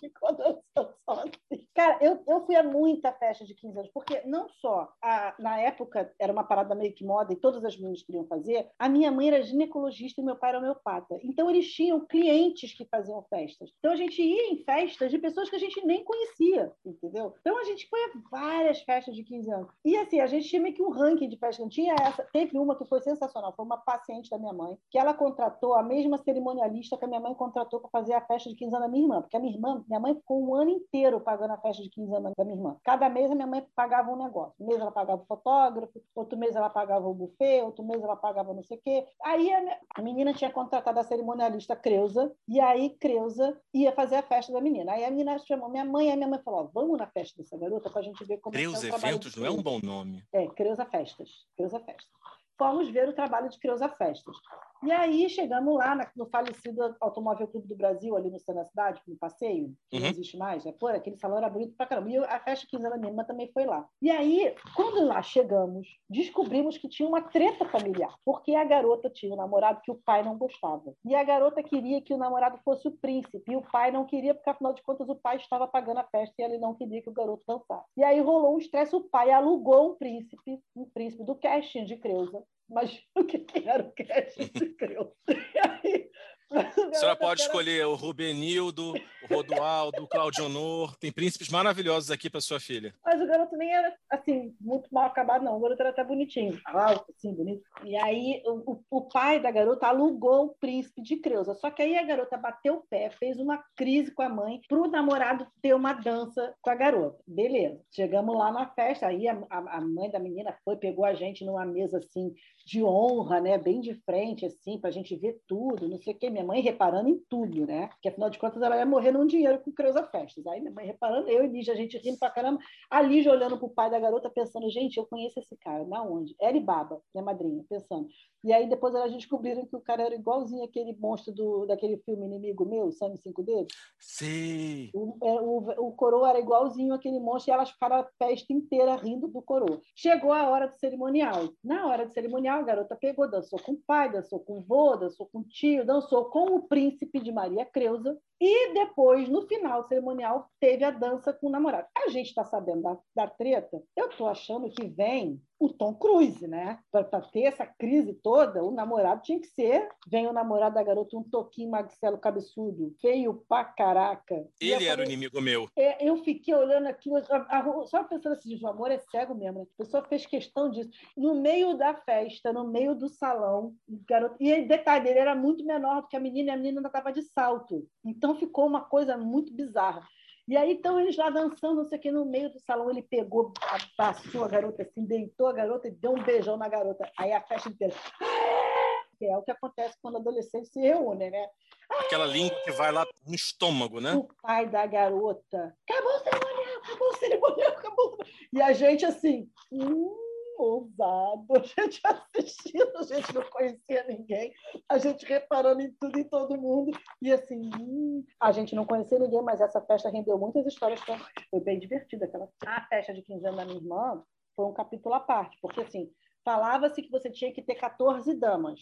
ficou dançando. Cara, eu, eu fui a muita festa de 15 anos, porque não só a, na época era uma parada meio que moda e todas as meninas queriam fazer, a minha mãe era ginecologista e meu pai era homeopata. Então eles tinham clientes que faziam festas. Então a gente ia em festas de pessoas que a gente nem conhecia, entendeu? Então a gente foi a várias festas de 15 anos. E assim, a gente tinha meio que um ranking de festas. Não tinha essa. Teve uma que foi sensacional, foi uma paciente da minha mãe, que ela contratou a mesma cerimonialista que a minha mãe contratou para fazer a festa de 15 anos da minha irmã, porque a minha irmã, minha mãe ficou um ano inteiro pagando a festa de 15 anos da minha irmã. Cada mês a minha mãe pagava um negócio. Um mês ela pagava o fotógrafo, outro mês ela pagava o buffet, outro mês ela pagava não sei o quê. Aí a, minha, menina tinha contratado a cerimonialista Creuza, e aí Creuza ia fazer a festa da menina. Aí a menina chamou minha mãe, e a minha mãe falou: vamos na festa dessa garota para a gente ver como Creuza é, é o Eventos não é um bom nome. É, Creuza Festas. Creuza Festas fomos ver o trabalho de Creuza Festas. E aí chegamos lá no falecido Automóvel Clube do Brasil, ali no centro da cidade, no passeio, que uhum. não existe mais. Né? Pô, aquele salão era bonito pra caramba. E a festa 15 anos da minha irmã também foi lá. E aí, quando lá chegamos, descobrimos que tinha uma treta familiar, porque a garota tinha um namorado que o pai não gostava. E a garota queria que o namorado fosse o príncipe, e o pai não queria, porque afinal de contas o pai estava pagando a festa e ele não queria que o garoto dançasse. E aí rolou um estresse, o pai alugou um príncipe, um príncipe do casting de Creuza, mas o que, que era o casting de aí a senhora pode escolher o Rubenildo, Rodualdo, o Claudio Honor. Tem príncipes maravilhosos aqui para sua filha. Mas o garoto nem era, assim, muito mal acabado, não. O garoto era até bonitinho. Alto, assim, bonito. E aí o, o pai da garota alugou o príncipe de Creuza. Só que aí a garota bateu o pé, fez uma crise com a mãe para o namorado ter uma dança com a garota. Beleza. Chegamos lá na festa. Aí a, a, a mãe da menina foi, pegou a gente numa mesa, assim, de honra, né? Bem de frente, assim, para a gente ver tudo, não sei o que minha mãe reparando em tudo, né? Porque afinal de contas ela ia morrer num dinheiro com Creuza Festas. Aí minha mãe reparando, eu e Lígia, a gente rindo pra caramba. A Lígia olhando pro pai da garota, pensando, gente, eu conheço esse cara, na onde? Ela e Baba, minha madrinha, pensando. E aí depois elas descobriram que o cara era igualzinho aquele monstro do, daquele filme Inimigo Meu, Sangue Cinco Dedos. Sim. O, é, o, o coroa era igualzinho aquele monstro e elas ficaram a festa inteira rindo do coroa. Chegou a hora do cerimonial. Na hora do cerimonial, a garota pegou, dançou com o pai, dançou com o vô, dançou com o tio, dançou com o príncipe de Maria Creuza. E depois, no final do cerimonial, teve a dança com o namorado. A gente está sabendo da, da treta. Eu estou achando que vem o Tom Cruise, né? Para ter essa crise toda, o namorado tinha que ser. Vem o namorado da garota, um toquinho magicelo cabeçudo, feio pra caraca. Ele era o inimigo meu. É, eu fiquei olhando aquilo, só pensando assim, o amor é cego mesmo, né? A pessoa fez questão disso. No meio da festa, no meio do salão, garoto. E detalhe, ele era muito menor do que a menina, e a menina ainda estava de salto. Então ficou uma coisa muito bizarra. E aí, então, eles lá dançando, não sei o que, no meio do salão, ele pegou, passou a garota assim, deitou a garota e deu um beijão na garota. Aí a festa inteira. É o que acontece quando adolescentes se reúnem, né? Aquela língua que vai lá no estômago, né? O pai da garota. Acabou o cerimonial, acabou o cerimonial, acabou. E a gente assim. Hum, ousado, a gente assistindo, a gente não conhecia ninguém, a gente reparando em tudo e todo mundo, e assim, hum, a gente não conhecia ninguém, mas essa festa rendeu muitas histórias para Foi bem divertida. Aquela... A festa de 15 anos da minha irmã foi um capítulo à parte, porque assim, falava-se que você tinha que ter 14 damas.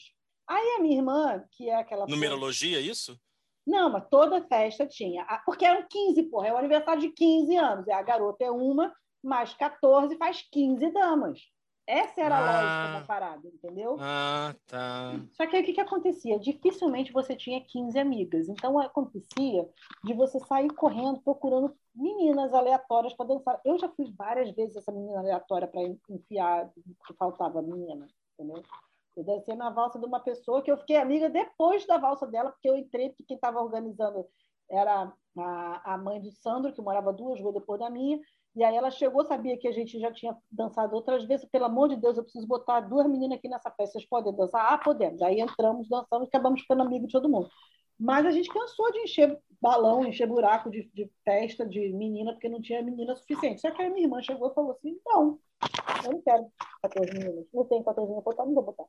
Aí a minha irmã, que é aquela. Numerologia, isso? Não, mas toda festa tinha. Porque eram 15, porra. É o aniversário de 15 anos. E a garota é uma, mais 14 faz 15 damas. Essa era a ah, lógica da parada, entendeu? Ah, tá. Só que aí o que, que acontecia? Dificilmente você tinha 15 amigas. Então acontecia de você sair correndo procurando meninas aleatórias para dançar. Eu já fui várias vezes essa menina aleatória para enfiar que faltava menina, entendeu? Eu dancei na valsa de uma pessoa que eu fiquei amiga depois da valsa dela, porque eu entrei, porque quem estava organizando era a, a mãe do Sandro, que morava duas ruas depois da minha, e aí ela chegou, sabia que a gente já tinha dançado outras vezes. Pelo amor de Deus, eu preciso botar duas meninas aqui nessa festa. Vocês podem dançar? Ah, podemos. Aí entramos, dançamos acabamos ficando amigos de todo mundo. Mas a gente cansou de encher balão, encher buraco de, de festa de menina, porque não tinha menina suficiente. Só que aí minha irmã chegou e falou assim: não, eu não quero 14 meninas. Não tem 14 meninas, botar, não vou botar.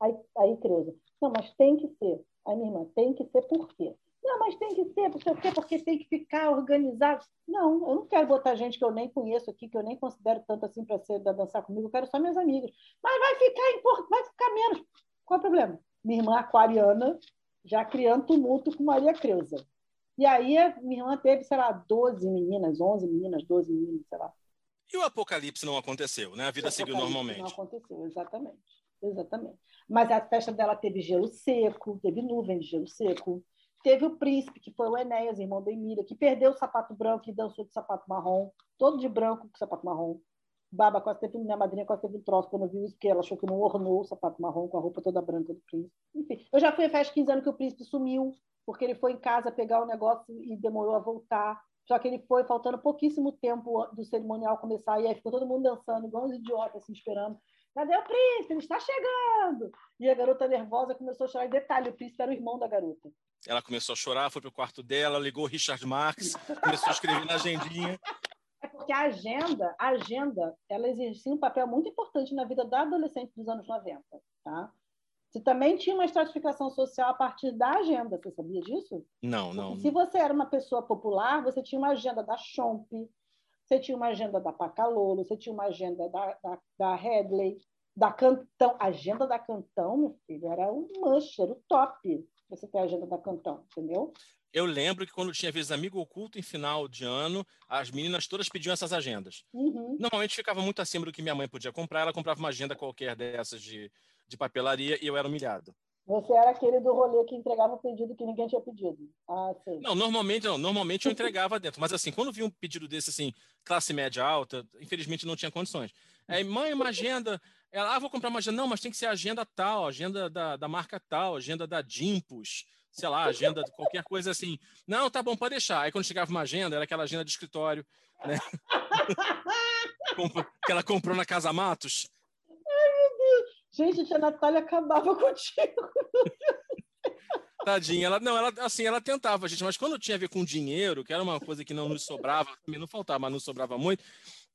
Aí, aí Creuza, não, mas tem que ser. Aí minha irmã, tem que ser por quê? Não, mas tem que ser, porque, porque tem que ficar organizado. Não, eu não quero botar gente que eu nem conheço aqui, que eu nem considero tanto assim para ser da dançar comigo, eu quero só minhas amigas. Mas vai ficar vai ficar menos. Qual é o problema? Minha irmã aquariana já criando tumulto com Maria Creuza. E aí minha irmã teve, sei lá, 12 meninas, 11 meninas, 12 meninas, sei lá. E o apocalipse não aconteceu, né? A vida seguiu normalmente. Não aconteceu, exatamente. Exatamente. Mas a festa dela teve gelo seco, teve nuvem de gelo seco, Teve o príncipe, que foi o Enéas, irmão da Emília, que perdeu o sapato branco e dançou de sapato marrom, todo de branco com sapato marrom. Baba quase teve, minha madrinha quase teve um troço quando viu isso, porque ela achou que não ornou o sapato marrom com a roupa toda branca do príncipe. Enfim, eu já fui a festa 15 anos que o príncipe sumiu, porque ele foi em casa pegar o negócio e demorou a voltar. Só que ele foi faltando pouquíssimo tempo do cerimonial começar, e aí ficou todo mundo dançando, igual uns idiotas, assim, esperando. Cadê o príncipe? Ele está chegando! E a garota nervosa começou a chorar. E detalhe, o príncipe era o irmão da garota. Ela começou a chorar, foi para o quarto dela, ligou o Richard Marx, começou a escrever na agendinha. É porque a agenda, a agenda, ela exercia um papel muito importante na vida da adolescente dos anos 90, tá? Você também tinha uma estratificação social a partir da agenda, você sabia disso? Não, não. se você era uma pessoa popular, você tinha uma agenda da Chomp, você tinha uma agenda da Pacalolo, você tinha uma agenda da, da, da Headley, da Cantão. A agenda da Cantão, meu filho, era o um manche, era o top você ter a agenda da Cantão, entendeu? Eu lembro que quando tinha vezes amigo oculto em final de ano, as meninas todas pediam essas agendas. Uhum. Normalmente ficava muito acima do que minha mãe podia comprar, ela comprava uma agenda qualquer dessas de, de papelaria e eu era humilhado. Você era aquele do rolê que entregava o pedido que ninguém tinha pedido. Ah, sim. Não, normalmente não. Normalmente eu entregava dentro. Mas assim, quando vi um pedido desse, assim, classe média alta, infelizmente não tinha condições. Aí, mãe, uma agenda. Ela, ah, vou comprar uma agenda. Não, mas tem que ser agenda tal, agenda da, da marca tal, agenda da Dimpos, sei lá, agenda de qualquer coisa assim. Não, tá bom, pode deixar. Aí quando chegava uma agenda, era aquela agenda de escritório, né? que ela comprou na Casa Matos. Gente, a tia Natália acabava contigo. Tadinha, ela não, ela assim, ela tentava, gente, mas quando tinha a ver com dinheiro, que era uma coisa que não nos sobrava, também não faltava, mas não sobrava muito.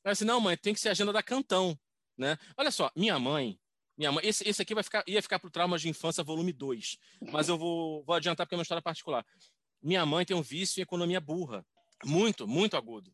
Ela disse: "Não, mãe, tem que ser agenda da Cantão", né? Olha só, minha mãe, minha mãe, esse, esse aqui vai ficar, ia ficar para o Traumas de Infância, volume 2. Mas eu vou, vou adiantar porque é uma história particular. Minha mãe tem um vício em economia burra. Muito, muito agudo.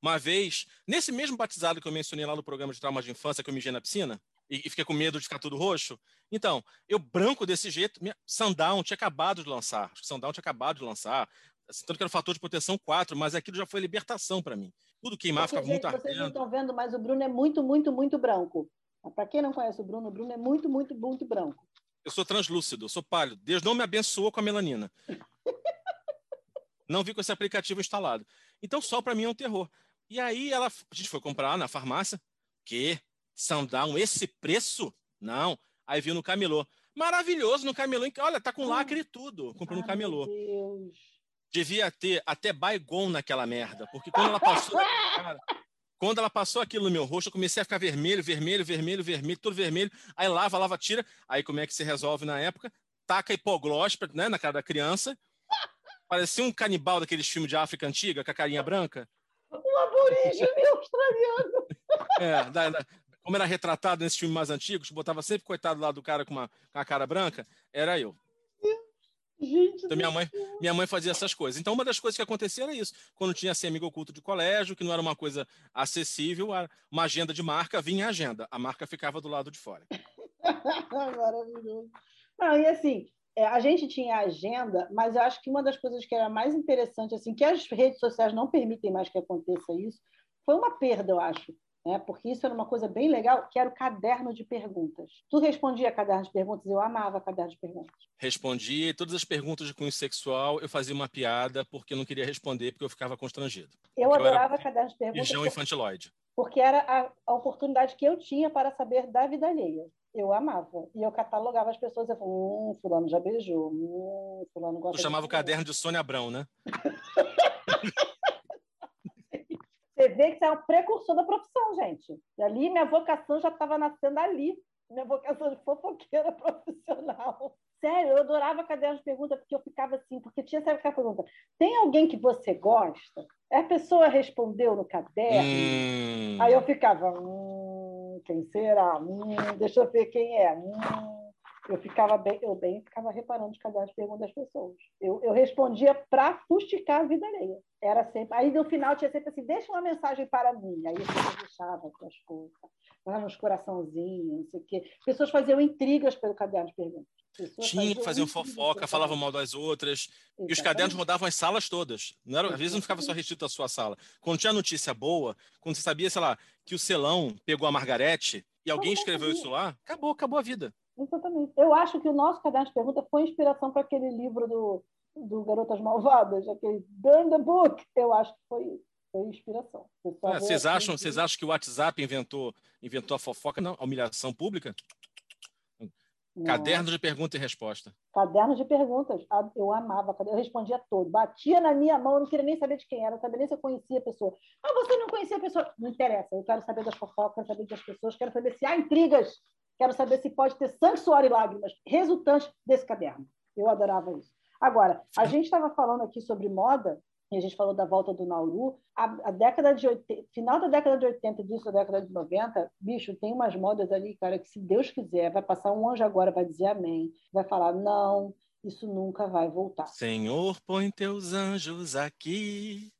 Uma vez, nesse mesmo batizado que eu mencionei lá no programa de traumas de infância, que eu mijei na piscina, e, e fiquei com medo de ficar tudo roxo, então, eu branco desse jeito, minha, Sundown tinha acabado de lançar, acho que Sundown tinha acabado de lançar, assim, tanto que era fator de proteção 4, mas aquilo já foi libertação para mim. Tudo queimar, ficava muito ardendo. Vocês não estão vendo, mas o Bruno é muito, muito, muito branco. Para quem não conhece o Bruno, o Bruno é muito, muito, muito branco. Eu sou translúcido, eu sou pálido. Deus não me abençoou com a melanina. não vi com esse aplicativo instalado. Então, só para mim é um terror. E aí ela, a gente foi comprar na farmácia. Que? Sundown, esse preço? Não. Aí viu no camelô. Maravilhoso no camelô. Olha, tá com lacre e tudo. Comprou no camelô. Devia ter até Baigon naquela merda. Porque quando ela passou. cara, quando ela passou aquilo no meu rosto, eu comecei a ficar vermelho, vermelho, vermelho, vermelho, todo vermelho. Aí lava, lava, tira. Aí como é que se resolve na época? Taca hipoglós né, na cara da criança. Parecia um canibal daqueles filmes de África antiga, com a carinha branca. Um aborígene australiano. É, da, da, como era retratado nesses filmes mais antigos, botava sempre coitado lá do cara com, uma, com a cara branca, era eu. Gente então, minha mãe, minha mãe fazia essas coisas. Então, uma das coisas que acontecia era isso. Quando tinha assim, amigo oculto de colégio, que não era uma coisa acessível, uma agenda de marca, vinha a agenda. A marca ficava do lado de fora. Maravilhoso. Não, e assim, é, a gente tinha agenda, mas eu acho que uma das coisas que era mais interessante, assim, que as redes sociais não permitem mais que aconteça isso, foi uma perda, eu acho. Né? Porque isso era uma coisa bem legal, que era o caderno de perguntas. Tu respondia caderno de perguntas? Eu amava caderno de perguntas. Respondia, todas as perguntas de cunho sexual eu fazia uma piada porque eu não queria responder, porque eu ficava constrangido. Eu adorava eu caderno de perguntas. Região infantiloide. Porque era a, a oportunidade que eu tinha para saber da vida alheia eu amava. E eu catalogava as pessoas, eu falava, hum, fulano já beijou, hum, fulano gosta Tu chamava o caderno de Sônia Abrão, né? Você vê que você é um precursor da profissão, gente. E ali minha vocação já estava nascendo ali. Minha vocação de fofoqueira profissional. Sério, eu adorava caderno de pergunta, porque eu ficava assim, porque tinha sempre aquela pergunta: tem alguém que você gosta? A pessoa respondeu no caderno. Hum. Aí eu ficava, hum, quem será? Hum, deixa eu ver quem é. Hum. Eu ficava bem, eu bem ficava reparando os cadernos de perguntas das pessoas. Eu, eu respondia para fustigar a vida alheia. Era sempre. Aí no final tinha sempre assim: deixa uma mensagem para mim. Aí eu deixava as coisas, lá nos coraçãozinhos, não sei o quê. Pessoas faziam intrigas pelo caderno de perguntas. Pessoas Tinha, faziam fofoca, falavam mal das outras. Exatamente. E os cadernos rodavam as salas todas. Não era, às vezes não ficava só restrito à sua sala. Quando tinha notícia boa, quando você sabia, sei lá, que o Celão pegou a Margarete e alguém escreveu isso lá, acabou, acabou a vida. Exatamente. Eu acho que o nosso caderno de pergunta foi inspiração para aquele livro do, do Garotas Malvadas, aquele Burn the Book. Eu acho que foi, foi inspiração. É, vocês, acham, vocês acham que o WhatsApp inventou, inventou a fofoca? Não, a humilhação pública? Não. Caderno de pergunta e resposta. Caderno de perguntas. Ah, eu amava. Eu respondia todo. Batia na minha mão, eu não queria nem saber de quem era, não sabia nem se eu conhecia a pessoa. Ah, você não conhecia a pessoa? Não interessa. Eu quero saber das fofocas, quero saber das pessoas, quero saber se há intrigas Quero saber se pode ter sangue, suor e lágrimas resultantes desse caderno. Eu adorava isso. Agora, a gente estava falando aqui sobre moda, e a gente falou da volta do Nauru. A, a década de 80, final da década de 80, disso da década de 90, bicho, tem umas modas ali, cara, que se Deus quiser, vai passar um anjo agora, vai dizer amém, vai falar, não, isso nunca vai voltar. Senhor, põe teus anjos aqui.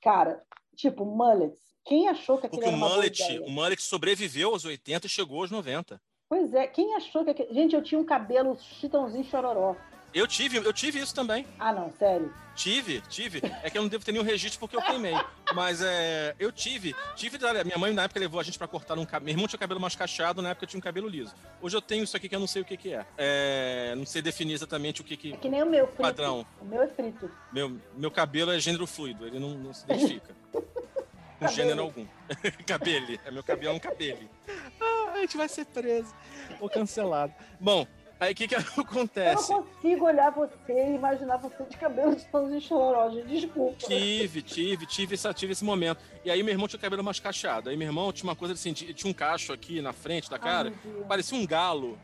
Cara, tipo, mullets, quem achou que aquilo Porque era uma o mullet, o mullet sobreviveu aos 80 e chegou aos 90. Pois é, quem achou que. Gente, eu tinha um cabelo chitãozinho chororó. Eu tive, eu tive isso também. Ah, não, sério? Tive, tive. É que eu não devo ter nenhum registro porque eu queimei. Mas é, eu tive. Tive. Minha mãe, na época, levou a gente para cortar um cabelo. Meu irmão tinha cabelo mais cacheado, na época eu tinha um cabelo liso. Hoje eu tenho isso aqui que eu não sei o que, que é. é. Não sei definir exatamente o que, que. É que nem o meu frito. Padrão. O meu é frito. Meu, meu cabelo é gênero fluido, ele não, não se identifica. com gênero algum. cabelo. É meu cabelo é um cabelo. Ah, a gente vai ser preso ou cancelado. Bom, aí o que que acontece? Eu não consigo olhar você e imaginar você de cabelo de tons de choró, desculpa. Tive, tive, tive, esse, tive esse momento. E aí meu irmão tinha o cabelo mais cacheado. Aí meu irmão tinha uma coisa assim, tinha um cacho aqui na frente da cara, Ai, parecia um galo.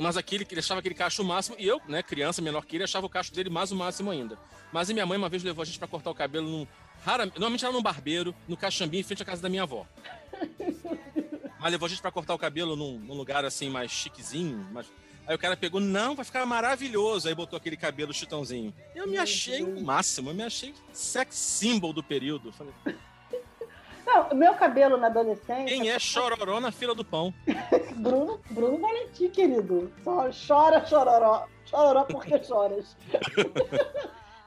Mas aquele ele achava aquele cacho o máximo, e eu, né, criança menor que ele, achava o cacho dele mais o máximo ainda. Mas minha mãe uma vez levou a gente para cortar o cabelo num. Rara, normalmente era num barbeiro, no Caxambi, em frente à casa da minha avó. Mas levou a gente para cortar o cabelo num, num, lugar assim mais chiquezinho. Mais... Aí o cara pegou, não, vai ficar maravilhoso. Aí botou aquele cabelo chitãozinho. Eu me achei o máximo, eu me achei sex symbol do período. Falei, não, meu cabelo na adolescência. Quem é chororó na fila do pão? Bruno, Bruno Valentim, querido. Só chora, chororó. Chororó porque choras.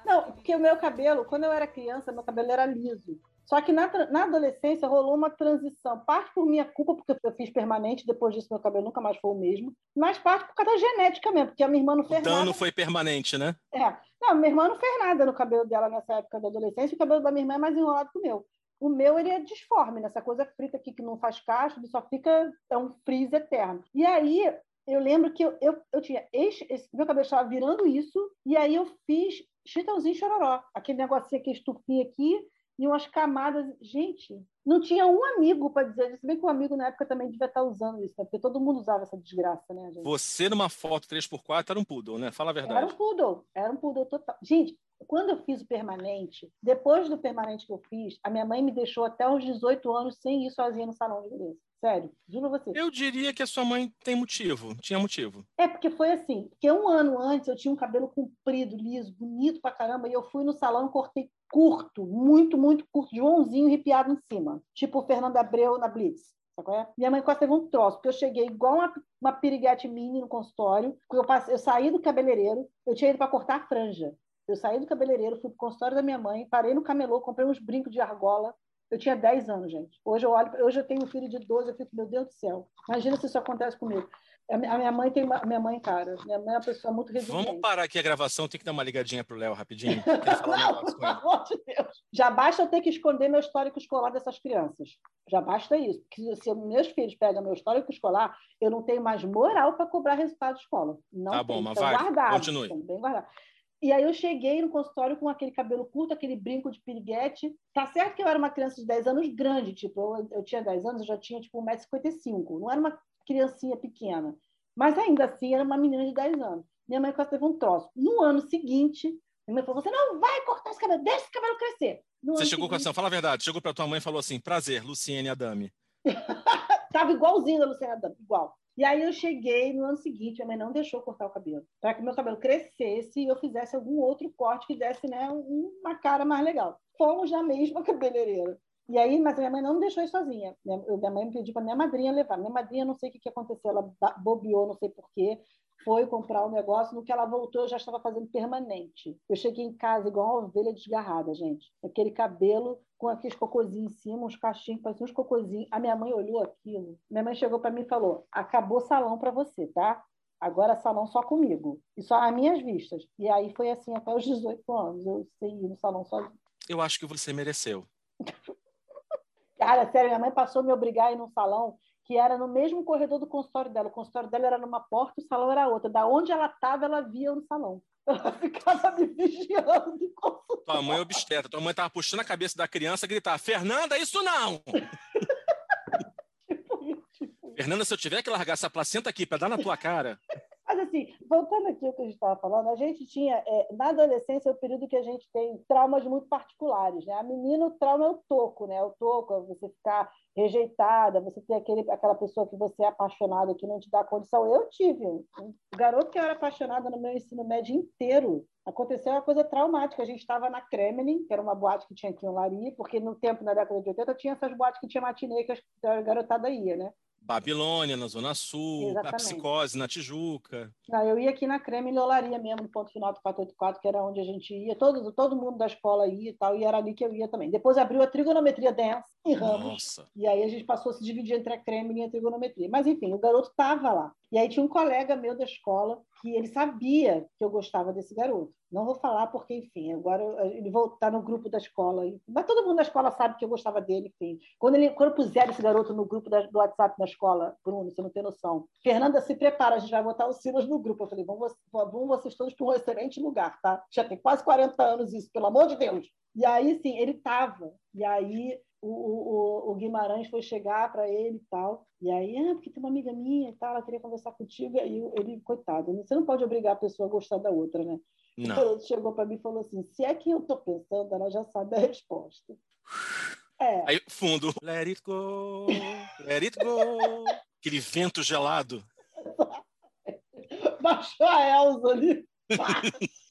Não, porque o meu cabelo, quando eu era criança, meu cabelo era liso. Só que na, na adolescência rolou uma transição. Parte por minha culpa, porque eu fiz permanente, depois disso meu cabelo nunca mais foi o mesmo. Mas parte por causa da genética mesmo, porque a minha irmã não fez o dano nada. foi permanente, né? É. Não, minha irmã não fez nada no cabelo dela nessa época da adolescência, o cabelo da minha irmã é mais enrolado que o meu. O meu ele é disforme, nessa coisa frita aqui que não faz cacho, ele só fica é um freeze eterno. E aí eu lembro que eu, eu, eu tinha esse, esse, meu cabelo estava virando isso, e aí eu fiz chitãozinho chororó, aquele negocinho aqui, estufia aqui, e umas camadas. Gente, não tinha um amigo para dizer isso. Bem que um amigo na época também devia estar usando isso, né? porque todo mundo usava essa desgraça, né, gente? Você, numa foto 3x4, era um poodle, né? Fala a verdade. Era um poodle, era um poodle total. Gente, quando eu fiz o permanente, depois do permanente que eu fiz, a minha mãe me deixou até os 18 anos sem ir sozinha no salão de beleza. Sério, juro você. Eu diria que a sua mãe tem motivo, tinha motivo. É, porque foi assim, porque um ano antes eu tinha um cabelo comprido, liso, bonito pra caramba, e eu fui no salão e cortei curto, muito, muito curto, Joãozinho arrepiado em cima, tipo o Fernando Abreu na Blitz. É? Minha mãe quase teve um troço, porque eu cheguei igual uma, uma piriguete mini no consultório, eu, passei, eu saí do cabeleireiro, eu tinha ido para cortar a franja. Eu saí do cabeleireiro, fui para o consultório da minha mãe, parei no camelô, comprei uns brincos de argola. Eu tinha 10 anos, gente. Hoje eu olho, hoje eu tenho um filho de 12, eu fico, meu Deus do céu. Imagina se isso acontece comigo. A minha mãe tem uma, minha mãe, cara, minha mãe é uma pessoa muito resiliente. Vamos parar aqui a gravação, tem que dar uma ligadinha pro Léo rapidinho. Não, pelo amor de Deus. Já basta eu ter que esconder meu histórico escolar dessas crianças. Já basta isso. Porque se meus filhos pegam meu histórico escolar, eu não tenho mais moral para cobrar resultado de escola. Não tá tenho. bom, mas vai, guardado, continue. Bem guardado. E aí eu cheguei no consultório com aquele cabelo curto, aquele brinco de piriguete. Tá certo que eu era uma criança de 10 anos grande, tipo, eu, eu tinha 10 anos, eu já tinha tipo 1,55m. Não era uma criancinha pequena. Mas ainda assim era uma menina de 10 anos. Minha mãe quase teve um troço. No ano seguinte, minha mãe falou: você não vai cortar esse cabelo, deixa esse cabelo crescer. No você chegou seguinte... com essa, fala a verdade, chegou para tua mãe e falou assim: prazer, Luciene Adame. Tava igualzinho a Luciene Adame, igual. E aí eu cheguei no ano seguinte, a mãe não deixou cortar o cabelo, para que meu cabelo crescesse e eu fizesse algum outro corte que desse né, uma cara mais legal. Fomos na mesma cabeleireira. E aí, mas minha mãe não me deixou sozinha. Minha, minha mãe me pediu para minha madrinha levar. Minha madrinha, não sei o que, que aconteceu, ela bobeou, não sei porquê, foi comprar o um negócio. No que ela voltou, eu já estava fazendo permanente. Eu cheguei em casa igual uma ovelha desgarrada, gente. Aquele cabelo com aqueles cocôzinhos em cima, uns cachinhos, pareciam uns cocôzinhos. A minha mãe olhou aquilo. Minha mãe chegou para mim e falou: acabou salão para você, tá? Agora salão só comigo. E só as minhas vistas. E aí foi assim até os 18 anos. Eu sei ir no salão sozinho. Eu acho que você mereceu. Cara, sério, minha mãe passou a me obrigar a ir num salão que era no mesmo corredor do consultório dela. O consultório dela era numa porta, o salão era outra. Da onde ela estava, ela via no salão. Ela ficava me vigiando. Tua mãe é obstetra. Tua mãe estava puxando a cabeça da criança e gritar: Fernanda, isso não! tipo tipo. Fernanda, se eu tiver que largar essa placenta aqui para dar na tua cara. Voltando aqui ao que a gente estava falando, a gente tinha, é, na adolescência, é o período que a gente tem traumas muito particulares, né? A menina, o trauma é o toco, né? O toco é você ficar rejeitada, você ter aquele, aquela pessoa que você é apaixonado que não te dá condição. Eu tive um garoto que eu era apaixonada no meu ensino médio inteiro. Aconteceu uma coisa traumática. A gente estava na Kremlin, que era uma boate que tinha aqui em Lari, porque no tempo, na década de 80, tinha essas boates que tinha matinê que a garotada ia, né? Babilônia, na Zona Sul, Exatamente. a Psicose, na Tijuca. Não, eu ia aqui na Creme e Lolaria mesmo, no ponto final do 484, que era onde a gente ia. Todo, todo mundo da escola ia e tal, e era ali que eu ia também. Depois abriu a trigonometria dance em Ramos. Nossa. E aí a gente passou a se dividir entre a Creme e a trigonometria. Mas, enfim, o garoto estava lá. E aí tinha um colega meu da escola que ele sabia que eu gostava desse garoto. Não vou falar porque, enfim, agora ele voltar no grupo da escola. Mas todo mundo da escola sabe que eu gostava dele, enfim. Quando, ele, quando puseram esse garoto no grupo da, do WhatsApp da escola, Bruno, você não tem noção. Fernanda, se prepara, a gente vai botar o Silas no grupo. Eu falei, vão, vão vocês todos para um excelente lugar, tá? Já tem quase 40 anos isso, pelo amor de Deus. E aí, sim, ele estava. E aí o, o, o Guimarães foi chegar para ele e tal. E aí, ah, porque tem uma amiga minha e tal, ela queria conversar contigo. E aí ele, coitado, você não pode obrigar a pessoa a gostar da outra, né? Não. Então, ele chegou para mim e falou assim: se é que eu estou pensando, ela já sabe a resposta. É. Aí, fundo. Let it go, let it go. Aquele vento gelado. Baixou a Elza ali.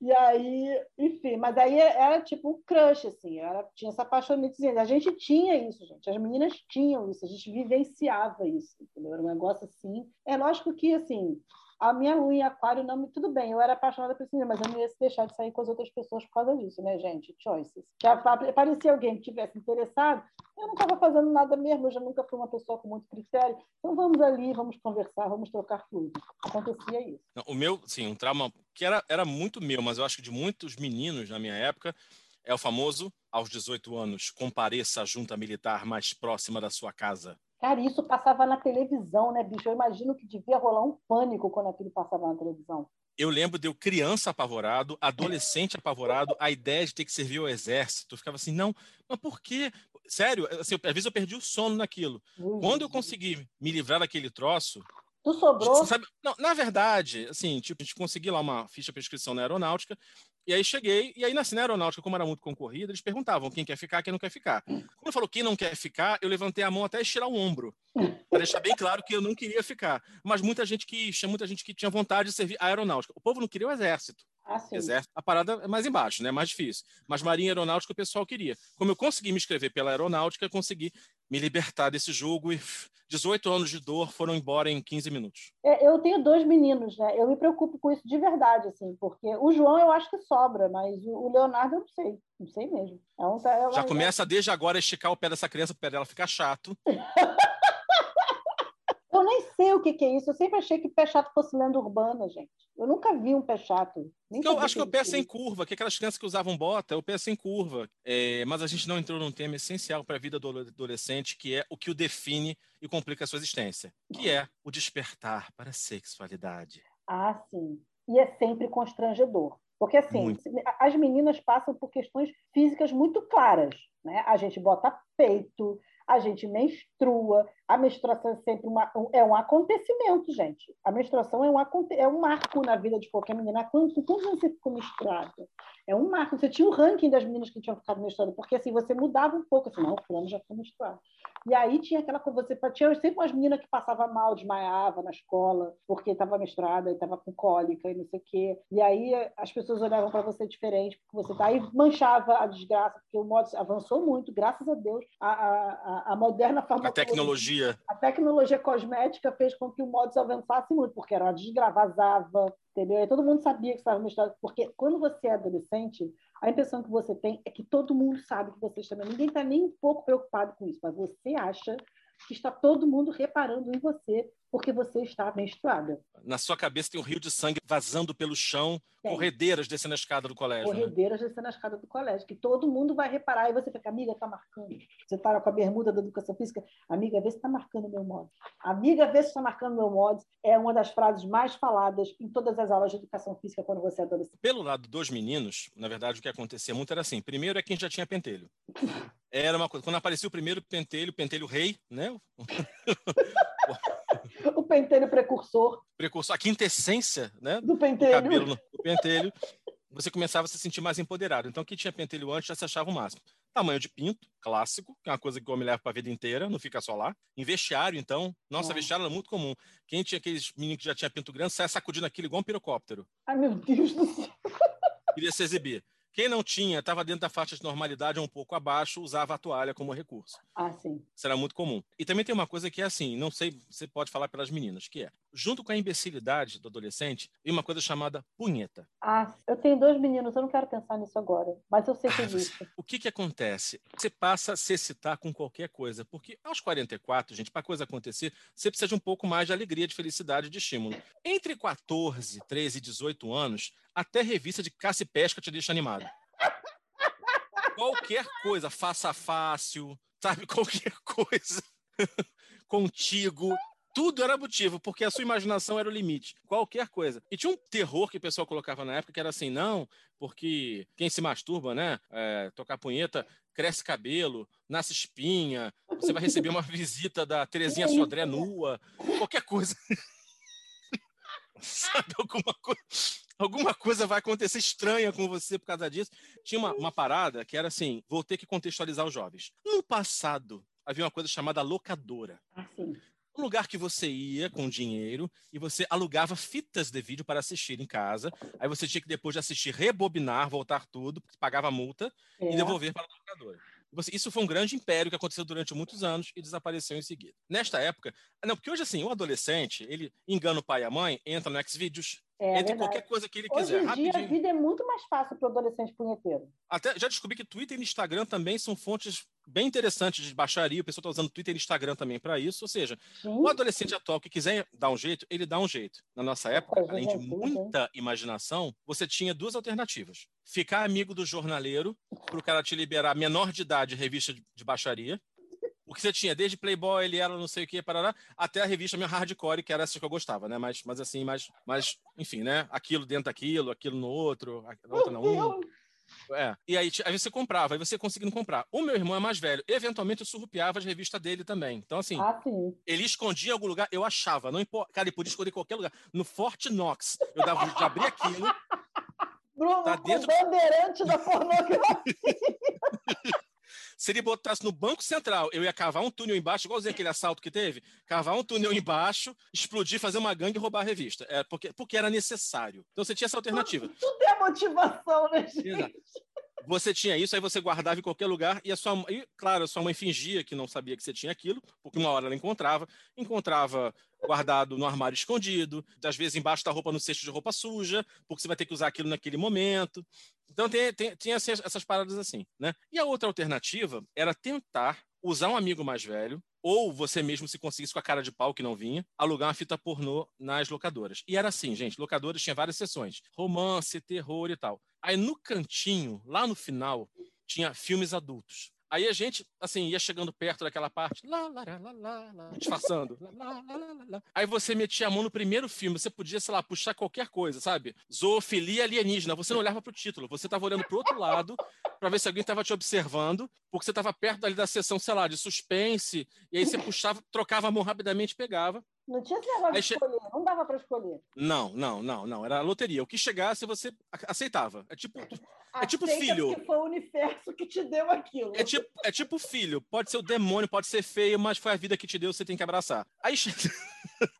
E aí, enfim, mas aí era tipo um crush, assim, era, tinha essa apaixonitezinha. A gente tinha isso, gente, as meninas tinham isso, a gente vivenciava isso, entendeu? Era um negócio assim. É lógico que, assim, a minha lua em aquário não me. Tudo bem, eu era apaixonada por cinema, mas eu não ia se deixar de sair com as outras pessoas por causa disso, né, gente? Choices. Se aparecia alguém que tivesse interessado, eu não estava fazendo nada mesmo, eu já nunca fui uma pessoa com muito critério. Então vamos ali, vamos conversar, vamos trocar tudo. Acontecia isso. O meu, sim, um trauma que era, era muito meu, mas eu acho que de muitos meninos na minha época, é o famoso, aos 18 anos, compareça à junta militar mais próxima da sua casa. Cara, isso passava na televisão, né, bicho? Eu imagino que devia rolar um pânico quando aquilo passava na televisão. Eu lembro de eu criança apavorado, adolescente apavorado, a ideia de ter que servir ao exército. Eu ficava assim, não, mas por quê? Sério, assim, às vezes eu perdi o sono naquilo. Uhum. Quando eu consegui me livrar daquele troço, Tu sobrou? Sabe, não, na verdade, assim, tipo, a gente conseguiu lá uma ficha para inscrição na aeronáutica, e aí cheguei, e aí na, na aeronáutica, como era muito concorrida, eles perguntavam quem quer ficar, quem não quer ficar. Quando falou quem não quer ficar, eu levantei a mão até estirar o ombro, para deixar bem claro que eu não queria ficar. Mas muita gente que tinha muita gente que tinha vontade de servir a aeronáutica. O povo não queria o exército. Ah, Exército, a parada é mais embaixo, né? Mais difícil. Mas Marinha Aeronáutica o pessoal queria. Como eu consegui me inscrever pela Aeronáutica, consegui me libertar desse jogo e 18 anos de dor foram embora em 15 minutos. É, eu tenho dois meninos, né? Eu me preocupo com isso de verdade, assim, porque o João eu acho que sobra, mas o Leonardo eu não sei. Não sei mesmo. É é Já começa desde agora a esticar o pé dessa criança, o pé dela ficar chato. Eu nem sei o que, que, é isso. Eu sempre achei que pé chato fosse lenda urbana, gente. Eu nunca vi um pé chato. Eu acho que, é o pé sem curva, que aquelas crianças que usavam bota, é o pé sem curva. É, mas a gente não entrou num tema essencial para a vida do adolescente, que é o que o define e complica a sua existência, que é o despertar para a sexualidade. Ah, sim. E é sempre constrangedor. Porque, assim, muito. as meninas passam por questões físicas muito claras. Né? A gente bota peito, a gente menstrua. A menstruação é sempre uma, é um acontecimento, gente. A menstruação é um, é um marco na vida de qualquer menina. Quando, você ficou menstruada? É um marco. Você tinha um ranking das meninas que tinham ficado menstruadas, porque assim, você mudava um pouco, assim, não, o fulano já foi menstruado. E aí tinha aquela coisa, você tinha sempre umas meninas que passavam mal, desmaiava na escola, porque estava menstruada e estava com cólica e não sei o quê. E aí as pessoas olhavam para você diferente, porque você tá aí manchava a desgraça, porque o modo avançou muito, graças a Deus. A, a, a, moderna farmacologia. A tecnologia. A tecnologia cosmética fez com que o modo avançasse muito, porque era desgravazava, entendeu? E todo mundo sabia que estava misturado, porque quando você é adolescente, a impressão que você tem é que todo mundo sabe que você está. Ninguém está nem um pouco preocupado com isso, mas você acha que está todo mundo reparando em você porque você está menstruada. Na sua cabeça tem um rio de sangue vazando pelo chão, tem. corredeiras descendo a escada do colégio. Né? Corredeiras né? descendo a escada do colégio, que todo mundo vai reparar e você fica, amiga, está marcando. Você está com a bermuda da educação física, amiga, vê se está marcando o meu modo. Amiga, vê se está marcando o meu modo. É uma das frases mais faladas em todas as aulas de educação física quando você é adolescente. Pelo lado dos meninos, na verdade, o que acontecia muito era assim: primeiro é quem já tinha pentelho. Era uma coisa. Quando aparecia o primeiro pentelho, pentelho rei, né? pentelho precursor. Precursor, a quintessência né? do pentelho. Do cabelo no pentelho. Você começava a se sentir mais empoderado. Então, quem tinha pentelho antes já se achava o máximo. Tamanho de pinto, clássico, que é uma coisa que o homem leva para a vida inteira, não fica só lá. Em vestiário, então, nossa, é. vestiário era muito comum. Quem tinha aqueles meninos que já tinha pinto grande, saia sacudindo aquilo igual um pirocóptero. Ai, meu Deus do céu. Queria se exibir. Quem não tinha, estava dentro da faixa de normalidade, um pouco abaixo, usava a toalha como recurso. Ah, sim. Isso era muito comum. E também tem uma coisa que é assim, não sei, você pode falar pelas meninas, que é, junto com a imbecilidade do adolescente, e uma coisa chamada punheta. Ah, eu tenho dois meninos, eu não quero pensar nisso agora, mas eu sei que existe. o que que acontece? Você passa a se excitar com qualquer coisa, porque aos 44, gente, para coisa acontecer, você precisa de um pouco mais de alegria, de felicidade, de estímulo. Entre 14, 13 e 18 anos, até revista de caça e pesca te deixa animado. Qualquer coisa, faça fácil, sabe? Qualquer coisa contigo, tudo era motivo, porque a sua imaginação era o limite. Qualquer coisa. E tinha um terror que o pessoal colocava na época, que era assim, não, porque quem se masturba, né? É, tocar punheta, cresce cabelo, nasce espinha, você vai receber uma visita da Terezinha Sodré nua, qualquer coisa. Sabe, alguma coisa alguma coisa vai acontecer estranha com você por causa disso. Tinha uma, uma parada que era assim: vou ter que contextualizar os jovens. No passado, havia uma coisa chamada locadora. Ah, sim. Um lugar que você ia com dinheiro e você alugava fitas de vídeo para assistir em casa. Aí você tinha que, depois de assistir, rebobinar, voltar tudo, pagava multa é. e devolver para a locadora. Isso foi um grande império que aconteceu durante muitos anos e desapareceu em seguida. Nesta época, não, porque hoje assim, o adolescente, ele engana o pai e a mãe, entra no Xvideos, é, entre qualquer coisa que ele Hoje quiser. Hoje em dia, rapidinho. a vida é muito mais fácil para o adolescente punheteiro. Até já descobri que Twitter e Instagram também são fontes bem interessantes de baixaria. O pessoal está usando Twitter e Instagram também para isso. Ou seja, Sim. o adolescente atual que quiser dar um jeito, ele dá um jeito. Na nossa época, além de muita imaginação, você tinha duas alternativas. Ficar amigo do jornaleiro, para o cara te liberar menor de idade revista de baixaria. O que você tinha, desde Playboy, ele era não sei o que, parará, até a revista minha Hardcore, que era essa que eu gostava, né? Mas, mas assim, mas, mas, enfim, né? Aquilo dentro daquilo, aquilo no outro, outra na um. É. E aí, aí você comprava, aí você conseguindo comprar. O meu irmão é mais velho. Eventualmente eu surrupiava as revistas dele também. Então, assim, ah, ele escondia em algum lugar, eu achava, não importa. Cara, ele podia esconder em qualquer lugar. No Fort Knox. Eu dava, de abrir aquilo. Bruno, tá dentro... bandeirante da pornografia. Se ele botasse no Banco Central, eu ia cavar um túnel embaixo, igualzinho aquele assalto que teve, cavar um túnel embaixo, explodir, fazer uma gangue e roubar a revista. É, porque, porque era necessário. Então você tinha essa alternativa. Tudo, tudo é motivação, né, gente? Exato. Você tinha isso, aí você guardava em qualquer lugar, e a sua e, claro, a sua mãe fingia que não sabia que você tinha aquilo, porque uma hora ela encontrava, encontrava guardado no armário escondido, às vezes embaixo da roupa no cesto de roupa suja, porque você vai ter que usar aquilo naquele momento. Então tem, tem, essas, essas paradas assim, né? E a outra alternativa era tentar usar um amigo mais velho, ou você mesmo se conseguisse com a cara de pau que não vinha, alugar uma fita pornô nas locadoras. E era assim, gente, locadoras tinha várias sessões, romance, terror e tal. Aí no cantinho, lá no final, tinha filmes adultos. Aí a gente, assim, ia chegando perto daquela parte, lá, lá, lá, lá, lá, disfarçando. Lá, lá, lá, lá, Aí você metia a mão no primeiro filme, você podia, sei lá, puxar qualquer coisa, sabe? Zoofilia alienígena. Você não olhava pro título, você estava olhando pro outro lado para ver se alguém estava te observando, porque você estava perto ali da sessão, sei lá, de suspense, e aí você puxava, trocava a mão rapidamente, pegava. Não tinha esse negócio de che... escolher, não dava para escolher. Não, não, não, não. Era loteria. O que chegasse, você aceitava. É tipo. É tipo filho. Que foi o universo que te deu aquilo. É tipo, é tipo filho. Pode ser o demônio, pode ser feio, mas foi a vida que te deu, você tem que abraçar. Aí, che...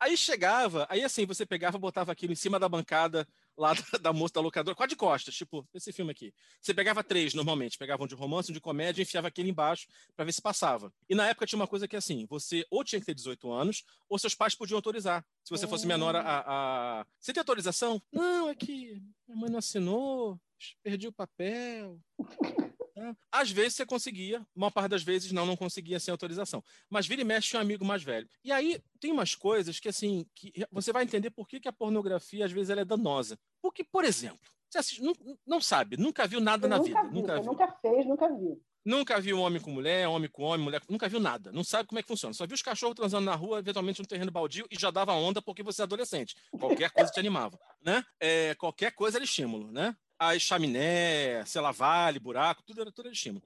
aí chegava, aí assim, você pegava, botava aquilo em cima da bancada lá da, da moça da locadora, quase de costas, tipo, esse filme aqui. Você pegava três normalmente, pegava um de romance, um de comédia e enfiava aquele embaixo para ver se passava. E na época tinha uma coisa que é assim, você ou tinha que ter 18 anos, ou seus pais podiam autorizar. Se você fosse menor a, a... Você tem autorização? Não, é que minha mãe não assinou, perdi o papel. Né? Às vezes você conseguia, uma parte das vezes não, não conseguia sem autorização. Mas vira e mexe um amigo mais velho. E aí tem umas coisas que assim, que você vai entender por que, que a pornografia às vezes ela é danosa. Porque, por exemplo, você assiste, não, não sabe, nunca viu nada Eu na nunca vida. Vi, nunca, viu. nunca fez, nunca viu. Nunca viu homem com mulher, homem com homem, mulher. Nunca viu nada. Não sabe como é que funciona. Só viu os cachorros transando na rua, eventualmente no terreno baldio, e já dava onda porque você é adolescente. Qualquer coisa te animava. Né? É, qualquer coisa era estímulo. Né? As chaminé, sei lá, vale, buraco, tudo era tudo de estímulo.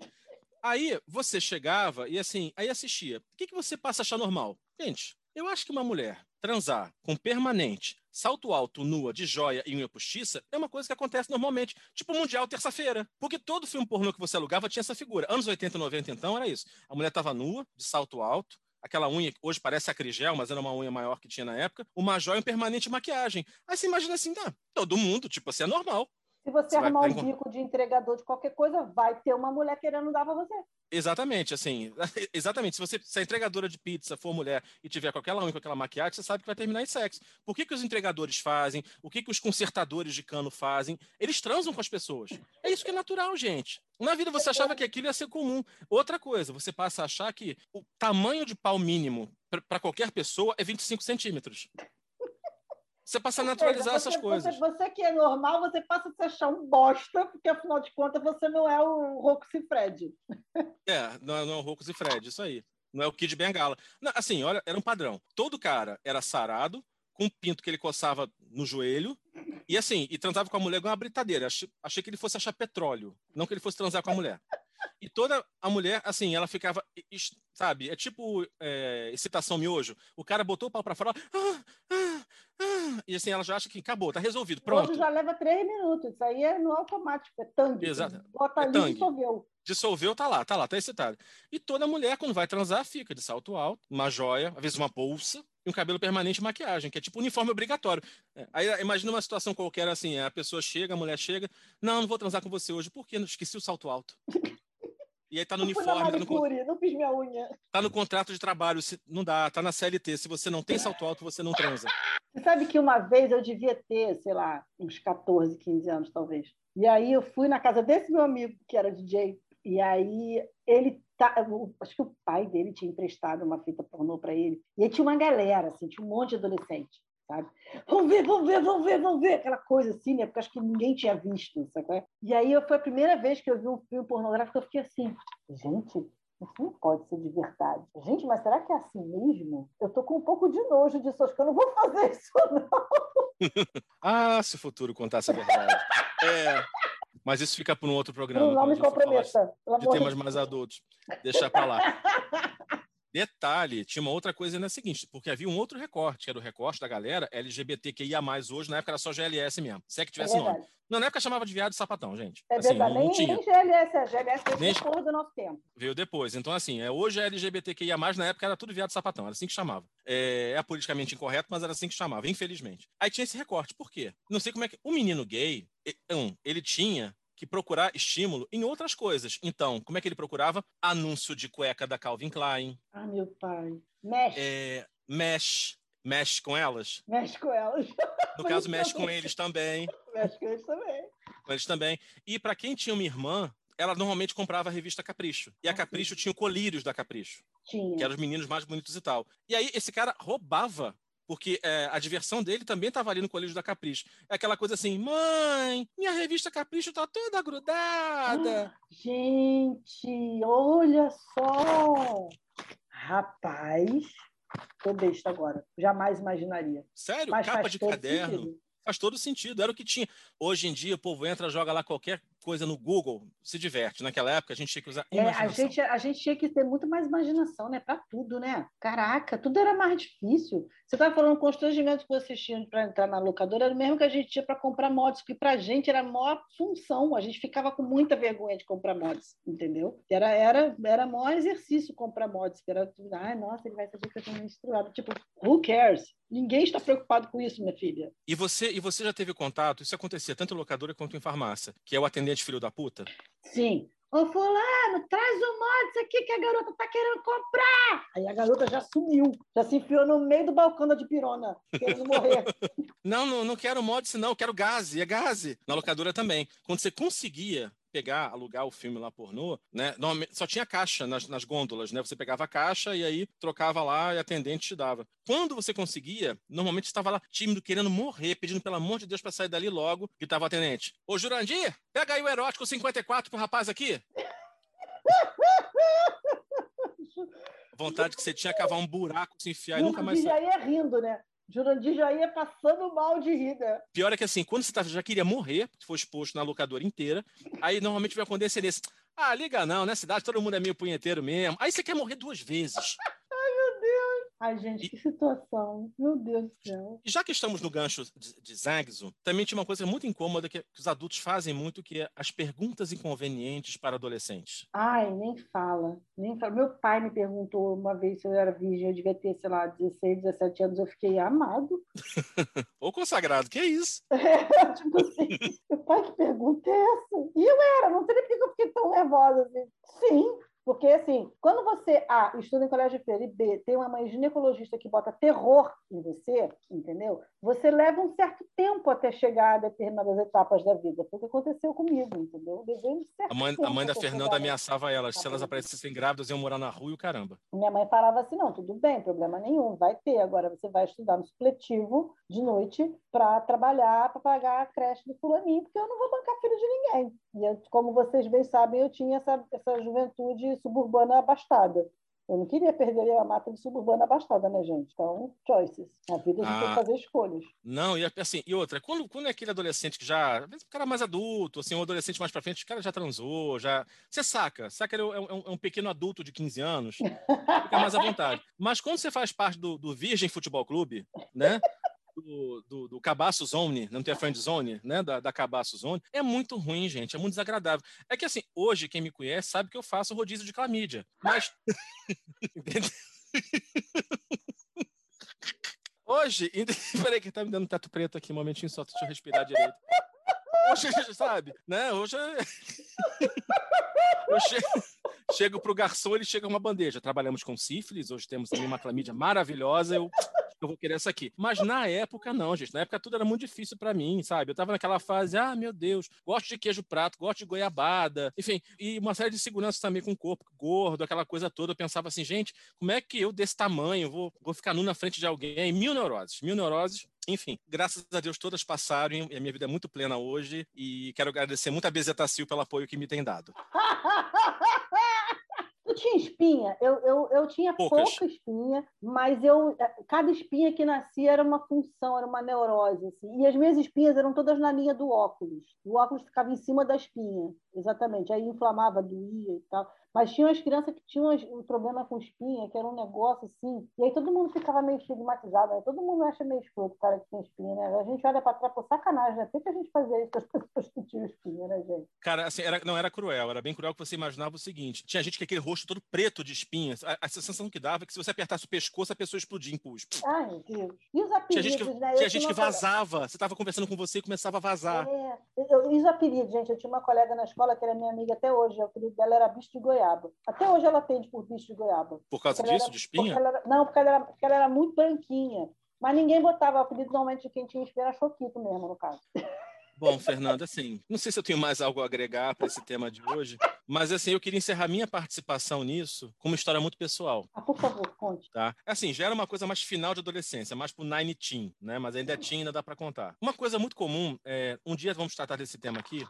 Aí você chegava e assim, aí assistia. O que, que você passa a achar normal? Gente, eu acho que uma mulher transar com permanente, salto alto, nua, de joia e unha postiça é uma coisa que acontece normalmente, tipo Mundial terça-feira. Porque todo filme pornô que você alugava tinha essa figura. Anos 80 e 90, então, era isso. A mulher estava nua, de salto alto, aquela unha que hoje parece acrigel, mas era uma unha maior que tinha na época, uma joia e um permanente maquiagem. Aí você imagina assim, ah, todo mundo, tipo assim, é normal. Se você, você arrumar um bico de entregador de qualquer coisa, vai ter uma mulher querendo dar para você. Exatamente, assim, exatamente. Se você se a entregadora de pizza for mulher e tiver com aquela unha, com aquela maquiagem, você sabe que vai terminar em sexo. Por que, que os entregadores fazem? O que, que os consertadores de cano fazem? Eles transam com as pessoas. É isso que é natural, gente. Na vida você achava que aquilo ia ser comum. Outra coisa, você passa a achar que o tamanho de pau mínimo para qualquer pessoa é 25 centímetros. Você passa a naturalizar seja, essas você, coisas. Você, você, que é normal, você passa a se achar um bosta, porque afinal de contas você não é o Rocco e Fred. É, não, não é o Rocco e Fred, isso aí. Não é o Kid Bengala. Não, assim, olha, era um padrão. Todo cara era sarado, com um pinto que ele coçava no joelho, e assim, e transava com a mulher igual uma britadeira. Achei, achei que ele fosse achar petróleo, não que ele fosse transar com a mulher. E toda a mulher, assim, ela ficava, sabe, é tipo é, excitação miojo. O cara botou o pau pra fora, ah, ah, e assim, ela já acha que acabou, tá resolvido, pronto. Hoje já leva três minutos, isso aí é no automático, é tangue. Exato. Bota É ali tangue. dissolveu. Dissolveu, tá lá, tá lá, tá excitado. E toda mulher, quando vai transar, fica de salto alto, uma joia, às vezes uma bolsa, e um cabelo permanente e maquiagem, que é tipo uniforme obrigatório. É, Aí imagina uma situação qualquer assim, a pessoa chega, a mulher chega, não, não vou transar com você hoje, por quê? Esqueci o salto alto. E aí tá no Não uniforme, tá no, manicure, não fiz minha unha. tá no contrato de trabalho, se, não dá, tá na CLT. Se você não tem salto alto, você não transa. Você sabe que uma vez eu devia ter, sei lá, uns 14, 15 anos, talvez. E aí eu fui na casa desse meu amigo, que era DJ, e aí ele tá, acho que o pai dele tinha emprestado uma fita pornô para ele. E aí tinha uma galera, assim, tinha um monte de adolescente, sabe? Vamos ver, vamos ver, vamos ver, vamos ver, aquela coisa assim, né? Porque acho que ninguém tinha visto, sabe? E aí foi a primeira vez que eu vi um filme pornográfico, eu fiquei assim, gente, isso não pode ser de verdade. Gente, mas será que é assim mesmo? Eu tô com um pouco de nojo disso, acho que eu não vou fazer isso, não. Ah, se o futuro contasse a verdade. É, mas isso fica para um outro programa. Não, me comprometa, de de temas mais adultos. Deixar para lá. Detalhe, tinha uma outra coisa na seguinte, porque havia um outro recorte, que era o recorte da galera LGBTQIA+, hoje, na época era só GLS mesmo, se é que É tivesse nome. verdade, Não, na época chamava de viado sapatão, gente. é Assim, verdade. Nem, tinha. nem GLS, é GLS Nem- é porra do nosso tempo. Veio depois. Então, assim, é, hoje é LGBTQIA+, na época era tudo viado sapatão, era assim que chamava. É, é politicamente incorreto, mas era assim que chamava, infelizmente. Aí tinha esse recorte, por quê? Não sei como é que... O menino gay, um, ele tinha que procurar estímulo em outras coisas. Então, como é que ele procurava? Anúncio de cueca da Calvin Klein, Ah, meu pai. Mexe, é, mexe, mexe com elas. mexe com elas. No caso, mexe com eles também. Mexe com eles também. Com eles também. E para quem tinha uma irmã, ela normalmente comprava a revista Capricho. E a Ah. Capricho tinha o colírios da Capricho. Tinha. que eram os meninos mais bonitos e tal. E aí esse cara roubava, porque é, a diversão dele também estava ali no colégio da Capricho. É aquela coisa assim, mãe, minha revista Capricho tá toda grudada. Gente, olha só! Rapaz, tô besta agora. Jamais imaginaria. Sério, Mas capa de caderno. sentido. Faz todo sentido, era o que tinha. Hoje em dia o povo entra, joga lá qualquer coisa no Google, se diverte. Naquela época a gente tinha que usar É, a gente, a gente tinha que ter muito mais imaginação, né? Para tudo, né? Caraca, tudo era mais difícil. Você estava falando o constrangimento que vocês tinham para entrar na locadora, era o mesmo que a gente tinha para comprar mods, que para a gente era a maior função. A gente ficava com muita vergonha de comprar mods, entendeu? Era, era, era maior exercício comprar mods, que era tudo, ai, nossa, ele vai saber que eu tenho menstruado. Tipo, who cares? Ninguém está preocupado com isso, minha filha. E você, e você já teve contato, isso acontecia tanto em locadora quanto em farmácia, que é o atendente filho da puta? Sim. Ô, fulano, traz o mods aqui que a garota tá querendo comprar. Aí a garota já sumiu, já se enfiou no meio do balcão da dipirona, querendo morrer. Não, não, não quero mod, não, quero gase, é gase. Na locadora também. Quando você conseguia pegar, alugar o filme lá pornô, né? Normalmente só tinha caixa nas, nas gôndolas, né? Você pegava a caixa e aí trocava lá e a atendente te dava. Quando você conseguia, normalmente estava lá tímido, querendo morrer, pedindo pelo amor de Deus para sair dali logo, que tava o atendente. Ô, Jurandir, pega aí o erótico 54 pro rapaz aqui. Vontade que você tinha cavar um buraco, se enfiar e nunca mais sair. já ia rindo, né? Jurandir já ia passando mal de rir, né? Pior é que assim, quando você tá- já queria morrer, se for exposto na locadora inteira, aí normalmente vai acontecer nesse. Ah, liga não, na cidade todo mundo é meio punheteiro mesmo. Aí você quer morrer duas vezes. Ai, gente, que situação. Meu Deus do céu. E já que estamos no gancho de, de Zagzo, também tinha uma coisa muito incômoda que, que os adultos fazem muito, que é as perguntas inconvenientes para adolescentes. Ai, nem fala, nem fala. Meu pai me perguntou uma vez se eu era virgem, eu devia ter, sei lá, 16, 17 anos, eu fiquei amado. Ou consagrado, que é isso? tipo assim, meu pai, que pergunta é essa? E eu era, não sei nem por que eu fiquei tão nervosa assim. Sim, porque assim, quando você, A, estuda em colégio de freira e B, tem uma mãe ginecologista que bota terror em você, entendeu? Você leva um certo tempo até chegar a determinadas etapas da vida. Foi o que aconteceu comigo, entendeu? Um certo A mãe, a mãe da Fernanda ameaçava elas. Se Tá elas bom. aparecessem grávidas, iam morar na rua e o caramba. Minha mãe falava assim: não, tudo bem, problema nenhum, vai ter. Agora você vai estudar no supletivo de noite para trabalhar, para pagar a creche do fulaninho, porque eu não vou bancar filho de ninguém. E eu, como vocês bem sabem, eu tinha essa, essa juventude suburbana abastada. Eu não queria perder a mata de suburbana abastada, né, gente? Então, choices. Na vida a gente ah, tem que fazer escolhas. Não, e assim, e outra, quando, quando é aquele adolescente que já. Às vezes o cara é mais adulto, assim, um adolescente mais pra frente, o cara já transou, já. Você saca, saca, ele é um, é um pequeno adulto de 15 anos, fica mais à vontade. Mas quando você faz parte do, do Virgem Futebol Clube, né? Do, do, do Cabaço Zone, não tem a friend zone, né? Da, da Cabaço Zone, é muito ruim, gente, é muito desagradável. É que assim, hoje quem me conhece sabe que eu faço rodízio de clamídia, mas. hoje, peraí, que tá me dando teto preto aqui, um momentinho só, deixa eu respirar direito. Hoje, sabe, né? Hoje. eu chego, chego pro garçom, ele chega uma bandeja. Trabalhamos com sífilis, hoje temos também uma clamídia maravilhosa. Eu eu vou querer essa aqui. Mas na época, não, gente. Na época tudo era muito difícil para mim, sabe? Eu tava naquela fase, ah, meu Deus, gosto de queijo prato, gosto de goiabada, enfim, e uma série de seguranças também com o corpo gordo, aquela coisa toda. Eu pensava assim, gente, como é que eu desse tamanho vou, vou ficar nu na frente de alguém? Mil neuroses, mil neuroses. Enfim, graças a Deus todas passaram e a minha vida é muito plena hoje e quero agradecer muito a Bezetacil pelo apoio que me tem dado. tinha espinha? Eu, eu, eu tinha Poucas. pouca espinha, mas eu cada espinha que nascia era uma função, era uma neurose. Assim. E as minhas espinhas eram todas na linha do óculos. O óculos ficava em cima da espinha, exatamente. Aí inflamava, doía e tal. Mas tinha umas crianças que tinham um problema com espinha, que era um negócio assim. E aí todo mundo ficava meio estigmatizado. Né? Todo mundo acha meio escroto o cara que tem espinha, né? A gente olha para trás por sacanagem, né? Por que a gente fazia isso com as pessoas que tinham espinha, né, gente? Cara, assim, era, não era cruel, era bem cruel que você imaginava o seguinte: tinha gente que aquele rosto todo preto de espinhas. A, a sensação que dava é que se você apertasse o pescoço, a pessoa explodia em pus. Ai, meu Deus. E os apelidos, tinha gente que, né? Tinha gente que vazava. Você estava conversando com você e começava a vazar. É, eu, e os apelidos, gente. Eu tinha uma colega na escola que era minha amiga até hoje. O apelido dela era bicho de goiaba. Até hoje ela atende por bicho de goiaba. Por causa disso, era, de espinha? Porque era, não, porque ela, era, porque ela era muito branquinha. Mas ninguém botava o apelido normalmente de quem tinha espinha era Choquito mesmo, no caso. Bom, Fernanda, assim, não sei se eu tenho mais algo a agregar para esse tema de hoje, mas assim, eu queria encerrar minha participação nisso com uma história muito pessoal. Ah, por favor, conte. Tá? Assim, já era uma coisa mais final de adolescência, mais pro nine teen, né? Mas ainda é teen, ainda dá para contar. Uma coisa muito comum, é, um dia vamos tratar desse tema aqui,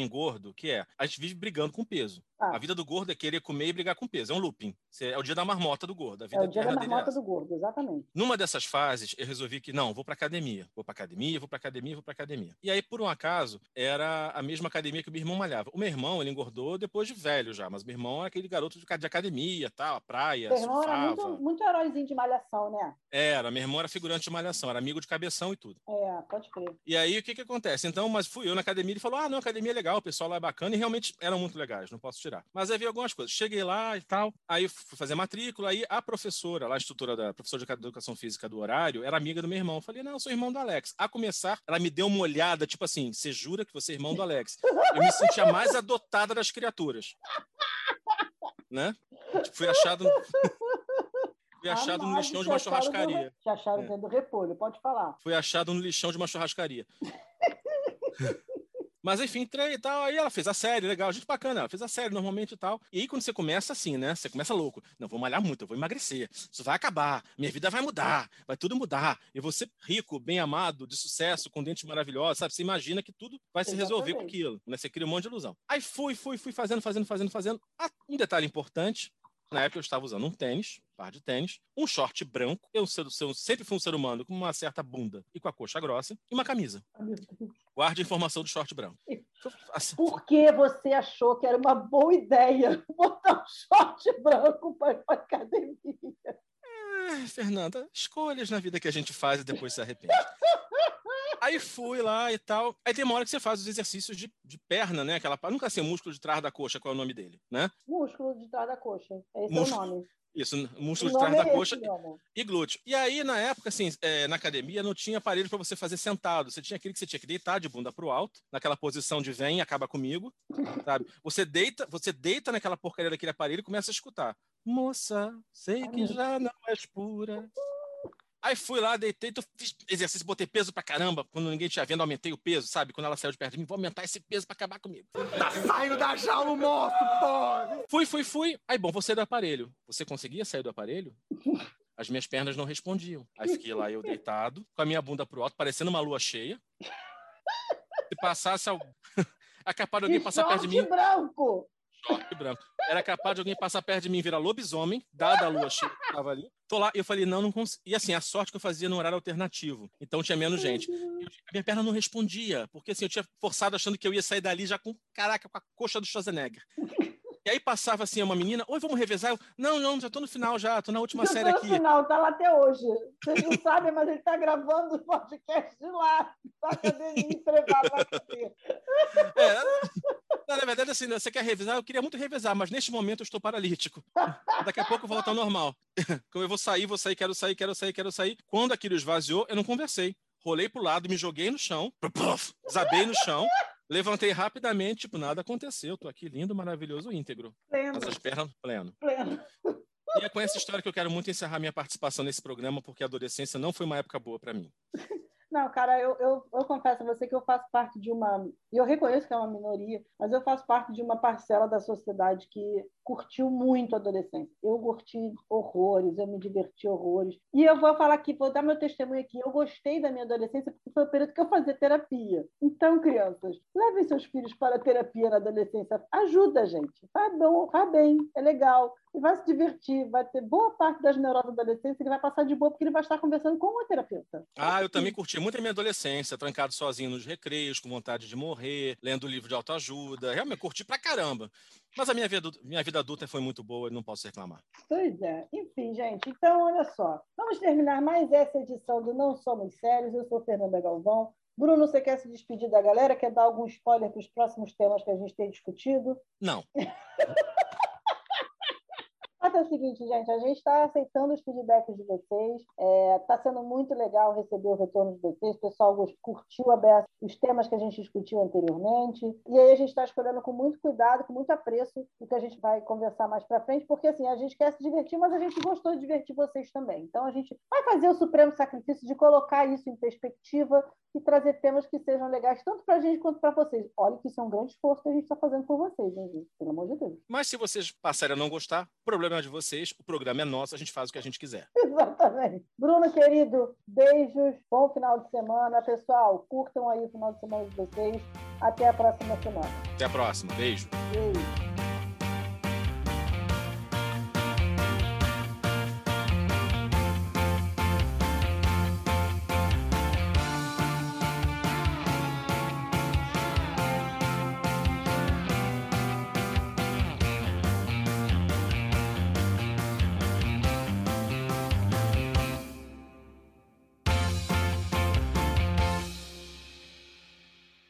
engordo, que é a gente vive brigando com peso. Ah. A vida do gordo é querer comer e brigar com peso. É um looping. É o dia da marmota do gordo. é o dia da marmota do gordo, exatamente. Numa dessas fases, eu resolvi que, não, vou pra academia. Vou pra academia, vou pra academia, vou pra academia. E aí, por um acaso, era a mesma academia que o meu irmão malhava. O meu irmão, ele engordou depois de velho já, mas meu irmão era aquele garoto de academia, tal, praia, Meu irmão surfava. era muito, muito heróizinho de malhação, né? Era, meu irmão era figurante de malhação, era amigo de cabeção e tudo. É, pode crer. E aí, o que que acontece? Então, mas fui eu na academia, ele falou, ah, não, academia é legal, o pessoal lá é bacana, e realmente eram muito legais, não posso tirar. Mas havia algumas coisas. Cheguei lá e tal, aí fui fazer matrícula, aí a professora, lá a instrutora da professora de educação física do horário, era amiga do meu irmão. Eu falei, não, eu sou irmão do Alex. A começar, ela me deu uma olhada, tipo assim, você jura que você é irmão do Alex? Eu me sentia mais adotada das criaturas. Né? Tipo, fui achado. Fui achado no lixão de uma churrascaria. Te acharam é. dentro do repolho, pode falar. Fui achado no lixão de uma churrascaria. Mas enfim, entrei e tal. Aí ela fez a série, legal, gente bacana. Ela fez a série normalmente e tal. E aí quando você começa assim, né? Você começa louco. Não, vou malhar muito, eu vou emagrecer. Isso vai acabar. Minha vida vai mudar. Vai tudo mudar. Eu vou ser rico, bem amado, de sucesso, com dentes maravilhosos, sabe? Você imagina que tudo vai se resolver com aquilo. Né? Você cria um monte de ilusão. Aí fui, fui, fui fazendo, fazendo, fazendo, fazendo. Ah, um detalhe importante. Na época eu estava usando um tênis, par de tênis, um short branco, eu, sempre fui um ser humano com uma certa bunda e com a coxa grossa, e uma camisa. Guarde a informação do short branco. Assim, Por que você achou que era uma boa ideia botar um short branco para ir para academia? É, Fernanda, escolhas na vida que a gente faz e depois se arrepende. Aí fui lá e tal. Aí tem uma hora que você faz os exercícios de, de perna, né? Aquela, nunca sei, músculo de trás da coxa, qual é o nome dele, né? Músculo de trás da coxa. Esse músculo, é o nome. Isso, músculo de trás da é coxa e glúteo. E aí, na época, assim, é, na academia, não tinha aparelho para você fazer sentado. Você tinha aquele que você tinha que deitar de bunda para o alto, naquela posição de vem, acaba comigo, sabe? Você deita, você deita naquela porcaria daquele aparelho e começa a escutar. Moça, sei que já não és pura. Aí fui lá, deitei, então fiz exercício, botei peso pra caramba. Quando ninguém tinha vendo, aumentei o peso, sabe? Quando ela saiu de perto de mim, vou aumentar esse peso pra acabar comigo. Tá saindo da jaula, monstro, pô! Fui, fui, fui. Aí, bom, vou sair do aparelho. Você conseguia sair do aparelho? As minhas pernas não respondiam. Aí fiquei lá, eu deitado, com a minha bunda pro alto, parecendo uma lua cheia. Se passasse algum... a capa de alguém passar perto de mim. branco! Branco. Era capaz de alguém passar perto de mim e virar lobisomem, dada a lua cheia que tava ali. Tô lá, e eu falei, não, não consigo. E assim, a sorte que eu fazia no horário alternativo. Então tinha menos gente. A minha perna não respondia, porque assim, eu tinha forçado achando que eu ia sair dali já com, caraca, com a coxa do Schwarzenegger. E aí passava assim uma menina, oi, vamos revezar? Eu, não, não, já tô no final já, tô na última Já série aqui. no final, tá lá até hoje. Vocês não sabem, mas ele tá gravando o podcast de lá. Da academia entregado na cadeira. É, não, na verdade, assim, você quer revezar? Eu queria muito revezar, mas neste momento eu estou paralítico. Daqui a pouco eu volto ao normal. Como eu vou sair, vou sair, quero sair, quero sair, quero sair. Quando aquilo esvaziou, eu não conversei. Rolei pro lado, me joguei no chão, puff, zabei no chão, levantei rapidamente, tipo, nada aconteceu. Tô aqui lindo, maravilhoso, íntegro. Pleno, as pernas pleno. pleno. E é com essa história que eu quero muito encerrar minha participação nesse programa, porque a adolescência não foi uma época boa para mim. Não, cara, eu, eu, eu confesso a você que eu faço parte de uma. E eu reconheço que é uma minoria, mas eu faço parte de uma parcela da sociedade que curtiu muito a adolescência. Eu curti horrores, eu me diverti horrores. E eu vou falar aqui, vou dar meu testemunho aqui. Eu gostei da minha adolescência porque foi o período que eu fazia terapia. Então, crianças, levem seus filhos para a terapia na adolescência. Ajuda, gente. Faz bom, faz bem, é legal. E vai se divertir, vai ter boa parte das neuroses da adolescência, ele vai passar de boa porque ele vai estar conversando com o terapeuta. Ah, eu também curti muito a minha adolescência, trancado sozinho nos recreios, com vontade de morrer, lendo livro de autoajuda. Realmente, curti pra caramba. Mas a minha vida, minha vida adulta foi muito boa e não posso reclamar. Pois é. Enfim, gente, então olha só. Vamos terminar mais essa edição do Não Somos Sérios. Eu sou Fernanda Galvão. Bruno, você quer se despedir da galera? Quer dar algum spoiler para os próximos temas que a gente tem discutido? Não. Mas é o seguinte, gente, a gente está aceitando os feedbacks de vocês. Está sendo muito legal receber o retorno de vocês. O pessoal curtiu os temas que a gente discutiu anteriormente. E aí a gente está escolhendo com muito cuidado, com muito apreço, o que a gente vai conversar mais para frente, porque assim, a gente quer se divertir, mas a gente gostou de divertir vocês também. Então a gente vai fazer o supremo sacrifício de colocar isso em perspectiva e trazer temas que sejam legais, tanto para a gente quanto para vocês. Olha que isso é um grande esforço que a gente está fazendo por vocês, hein, gente? Pelo amor de Deus. Mas se vocês passarem a não gostar, problema é de vocês, o programa é nosso, a gente faz o que a gente quiser. Exatamente. Bruno, querido, beijos, bom final de semana. Pessoal, curtam aí o final de semana de vocês. Até a próxima semana. Até a próxima. Beijo. Beijo.